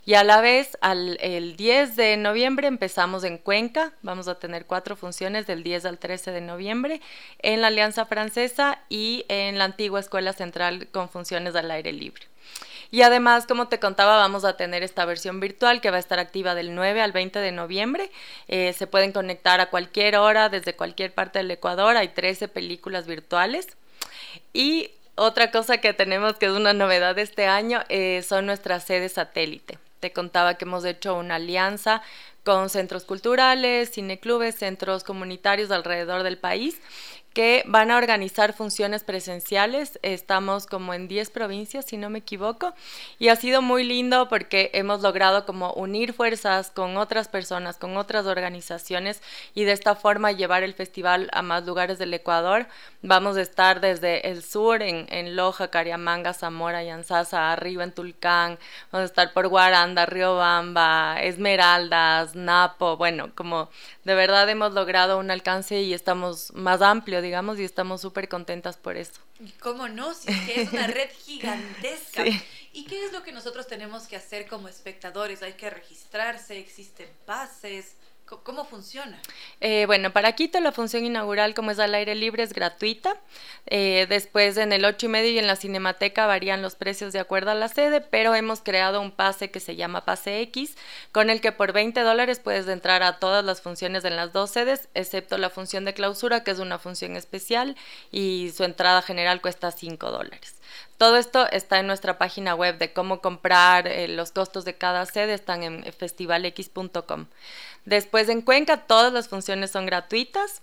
Y a la vez, al, el 10 de noviembre empezamos en Cuenca, vamos a tener cuatro funciones del 10 al 13 de noviembre en la Alianza Francesa y en la antigua Escuela Central con funciones al aire libre. Y además, como te contaba, vamos a tener esta versión virtual que va a estar activa del 9 al 20 de noviembre. Eh, se pueden conectar a cualquier hora desde cualquier parte del Ecuador. Hay 13 películas virtuales. Y otra cosa que tenemos que es una novedad de este año eh, son nuestras sedes satélite. Te contaba que hemos hecho una alianza con centros culturales, cineclubes, centros comunitarios alrededor del país que van a organizar funciones presenciales. Estamos como en 10 provincias, si no me equivoco, y ha sido muy lindo porque hemos logrado como unir fuerzas con otras personas, con otras organizaciones y de esta forma llevar el festival a más lugares del Ecuador. Vamos a estar desde el sur, en, Loja, Cariamanga, Zamora, Yanzasa, arriba en Tulcán, vamos a estar por Guaranda, Riobamba, Esmeraldas, Napo, bueno, como de verdad hemos logrado un alcance y estamos más amplio, digamos, y estamos súper contentas por eso. ¿Cómo no? Si es que es una red gigantesca. ¿Y qué es lo que nosotros tenemos que hacer como espectadores? ¿Hay que registrarse? ¿Existen pases? ¿Cómo funciona? Eh, bueno, para Quito la función inaugural, como es al aire libre, es gratuita. Eh, después en el 8 y medio y en la Cinemateca varían los precios de acuerdo a la sede, pero hemos creado un pase que se llama Pase X, con el que por 20 dólares puedes entrar a todas las funciones en las dos sedes, excepto la función de clausura, que es una función especial, y su entrada general cuesta 5 dólares. Todo esto está en nuestra página web de cómo comprar, eh, los costos de cada sede están en festivalx.com. Después en Cuenca todas las funciones son gratuitas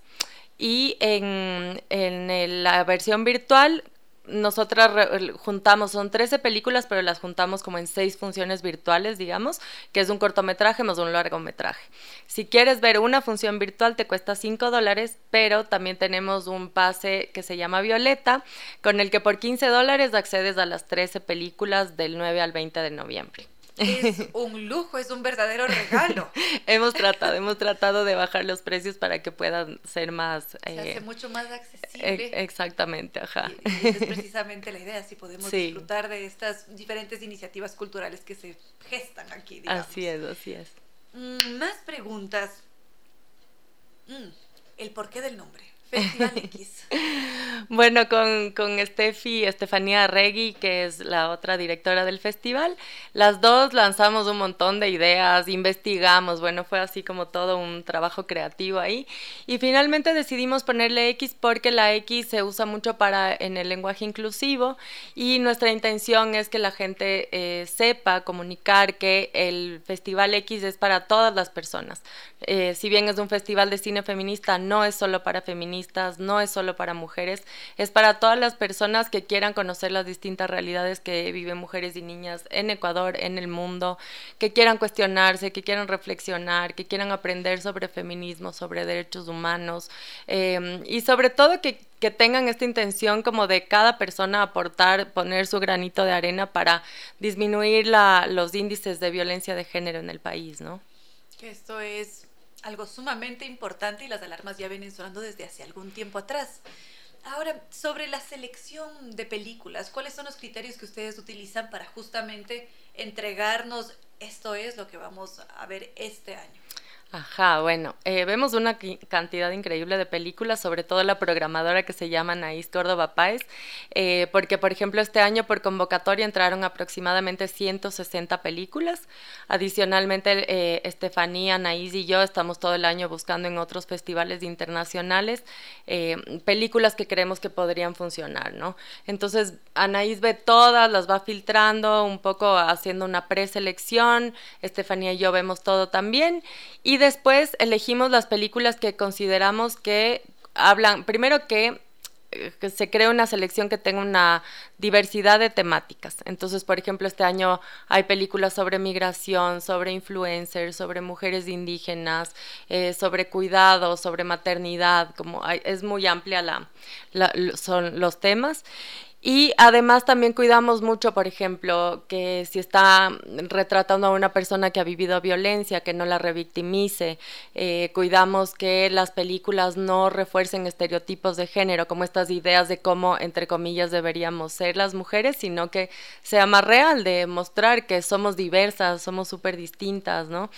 y en, la versión virtual nosotras juntamos, son 13 películas, pero las juntamos como en 6 funciones virtuales, digamos, que es un cortometraje más un largometraje. Si quieres ver una función virtual te cuesta 5 dólares, pero también tenemos un pase que se llama Violeta, con el que por 15 dólares accedes a las 13 películas del 9 al 20 de noviembre. Es un lujo, es un verdadero regalo. hemos tratado, hemos tratado de bajar los precios para que puedan ser más... Se hace eh, mucho más accesible. exactamente, ajá. es precisamente la idea, si podemos disfrutar de estas diferentes iniciativas culturales que se gestan aquí. Digamos. Así es, así es. Mm, más preguntas. Mm, el porqué del nombre. Festival X. bueno, con, con Steffi, Estefanía Regui, que es la otra directora del festival, las dos lanzamos un montón de ideas, investigamos, bueno, fue así como todo un trabajo creativo ahí. Y finalmente decidimos ponerle X porque la X se usa mucho para en el lenguaje inclusivo y nuestra intención es que la gente eh, sepa comunicar que el Festival X es para todas las personas. Eh, si bien es un festival de cine feminista, no es solo para feministas, no es solo para mujeres, es para todas las personas que quieran conocer las distintas realidades que viven mujeres y niñas en Ecuador, en el mundo, que quieran cuestionarse, que quieran reflexionar, que quieran aprender sobre feminismo, sobre derechos humanos em, y sobre todo que, que tengan esta intención como de cada persona aportar, poner su granito de arena para disminuir la, los índices de violencia de género en el país, ¿no? Esto es algo sumamente importante y las alarmas ya vienen sonando desde hace algún tiempo atrás. Ahora, sobre la selección de películas, ¿cuáles son los criterios que ustedes utilizan para justamente entregarnos esto es lo que vamos a ver este año? Ajá, bueno, eh, vemos una cantidad increíble de películas, sobre todo la programadora que se llama Naís Córdoba Páez, eh, porque por ejemplo este año por convocatoria entraron aproximadamente 160 películas. Adicionalmente, eh, Estefanía, Naís y yo estamos todo el año buscando en otros festivales internacionales películas que creemos que podrían funcionar, ¿no? Entonces, Anaís ve todas, las va filtrando, un poco haciendo una preselección, Estefanía y yo vemos todo también y después elegimos las películas que consideramos que hablan, primero que eh, se crea una selección que tenga una diversidad de temáticas. Entonces, por ejemplo, este año hay películas sobre migración, sobre influencers, sobre mujeres indígenas, eh, sobre cuidado, sobre maternidad, como es muy amplia la, son los temas. Y además también cuidamos mucho, por ejemplo, que si está retratando a una persona que ha vivido violencia, que no la revictimice. Eh, cuidamos que las películas no refuercen estereotipos de género, como estas ideas de cómo, entre comillas, deberíamos ser las mujeres, sino que sea más real, de mostrar que somos diversas, somos súper distintas, ¿no?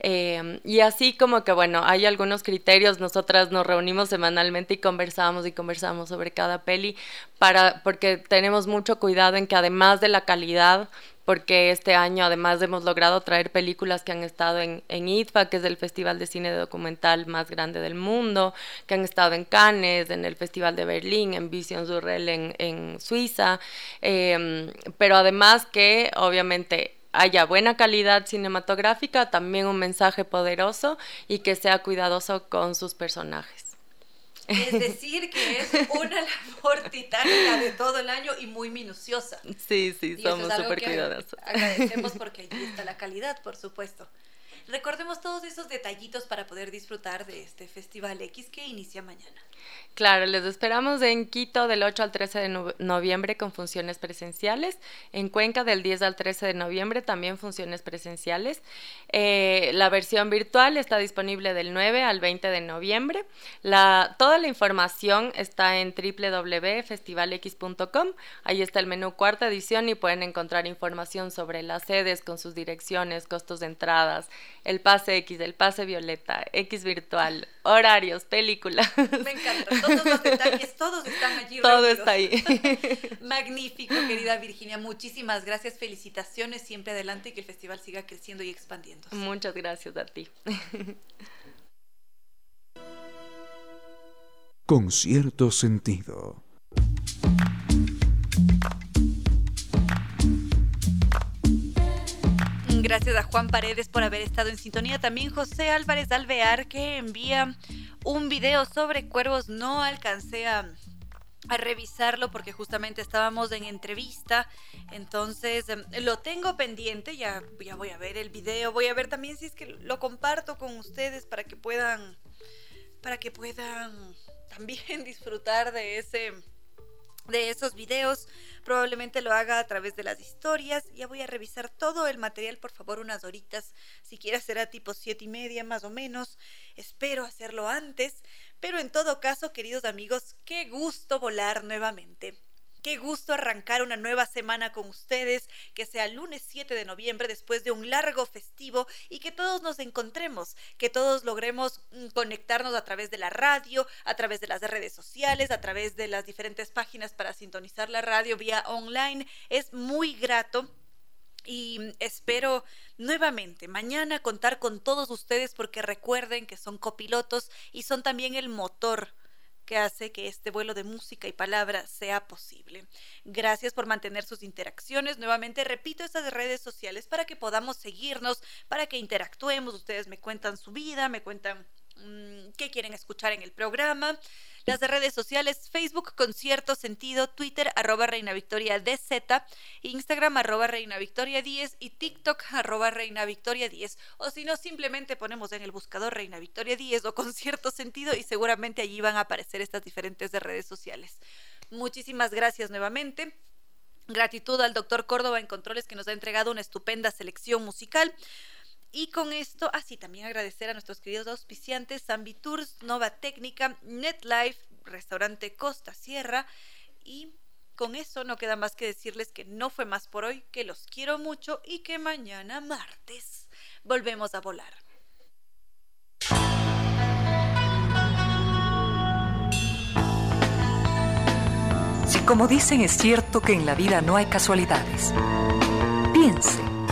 Eh, y así como que, bueno, hay algunos criterios, nosotras nos reunimos semanalmente y conversamos y conversamos sobre cada peli, para, porque tenemos mucho cuidado en que además de la calidad, porque este año además hemos logrado traer películas que han estado en, en ITFA, que es el festival de cine documental más grande del mundo, que han estado en Cannes, en el Festival de Berlín, en Vision Surreal en, en Suiza, em, pero además que obviamente haya buena calidad cinematográfica, también un mensaje poderoso y que sea cuidadoso con sus personajes. Es decir, que es una labor titánica de todo el año y muy minuciosa. Sí, sí, somos súper cuidadosos. Agradecemos porque allí está la calidad, por supuesto. Recordemos todos esos detallitos para poder disfrutar de este Festival X que inicia mañana. Claro, les esperamos en Quito del 8 al 13 de noviembre con funciones presenciales, en Cuenca del 10 al 13 de noviembre también funciones presenciales. Eh, la versión virtual está disponible del 9 al 20 de noviembre. La, toda la información está en www.festivalx.com. Ahí está el menú cuarta edición y pueden encontrar información sobre las sedes con sus direcciones, costos de entradas, el pase X, el pase violeta, X virtual, horarios, película. Me encanta, todos los detalles, todos están allí. Todo está ahí. Magnífico, querida Virginia, muchísimas gracias, felicitaciones, siempre adelante y que el festival siga creciendo y expandiendo. Muchas gracias a ti. Con cierto sentido. Gracias a Juan Paredes por haber estado en sintonía. También José Álvarez Alvear que envía un video sobre cuervos. No alcancé a, revisarlo porque justamente estábamos en entrevista. Entonces em, lo tengo pendiente. Ya, ya voy a ver el video. Voy a ver también si es que lo comparto con ustedes para que puedan. Para que puedan también disfrutar de ese de esos videos. Probablemente lo haga a través de las historias. Ya voy a revisar todo el material, por favor, unas horitas. Si quieres será tipo siete y media más o menos. Espero hacerlo antes. Pero en todo caso, queridos amigos, qué gusto volar nuevamente. Qué gusto arrancar una nueva semana con ustedes, que sea lunes 7 de noviembre después de un largo festivo y que todos nos encontremos, que todos logremos mm, conectarnos a través de la radio, a través de las redes sociales, a través de las diferentes páginas para sintonizar la radio vía online. Es muy grato y espero nuevamente mañana contar con todos ustedes porque recuerden que son copilotos y son también el motor que hace que este vuelo de música y palabra sea posible. Gracias por mantener sus interacciones. Nuevamente repito estas redes sociales para que podamos seguirnos, para que interactuemos. Ustedes me cuentan su vida, me cuentan mm, qué quieren escuchar en el programa. Las redes sociales, Facebook con cierto sentido, Twitter arroba Reina Victoria DZ, Instagram arroba Reina Victoria 10 y TikTok arroba Reina Victoria 10. O si no, simplemente ponemos en el buscador Reina Victoria 10 o con cierto sentido y seguramente allí van a aparecer estas diferentes redes sociales. Muchísimas gracias nuevamente. Gratitud al doctor Córdoba en Controles que nos ha entregado una estupenda selección musical. Y con esto, así también agradecer a nuestros queridos auspiciantes, Zambi Tours, Nova Técnica, NetLife, Restaurante Costa Sierra. Y con eso no queda más que decirles que no fue más por hoy, que los quiero mucho y que mañana martes volvemos a volar. Si como dicen es cierto que en la vida no hay casualidades, piense.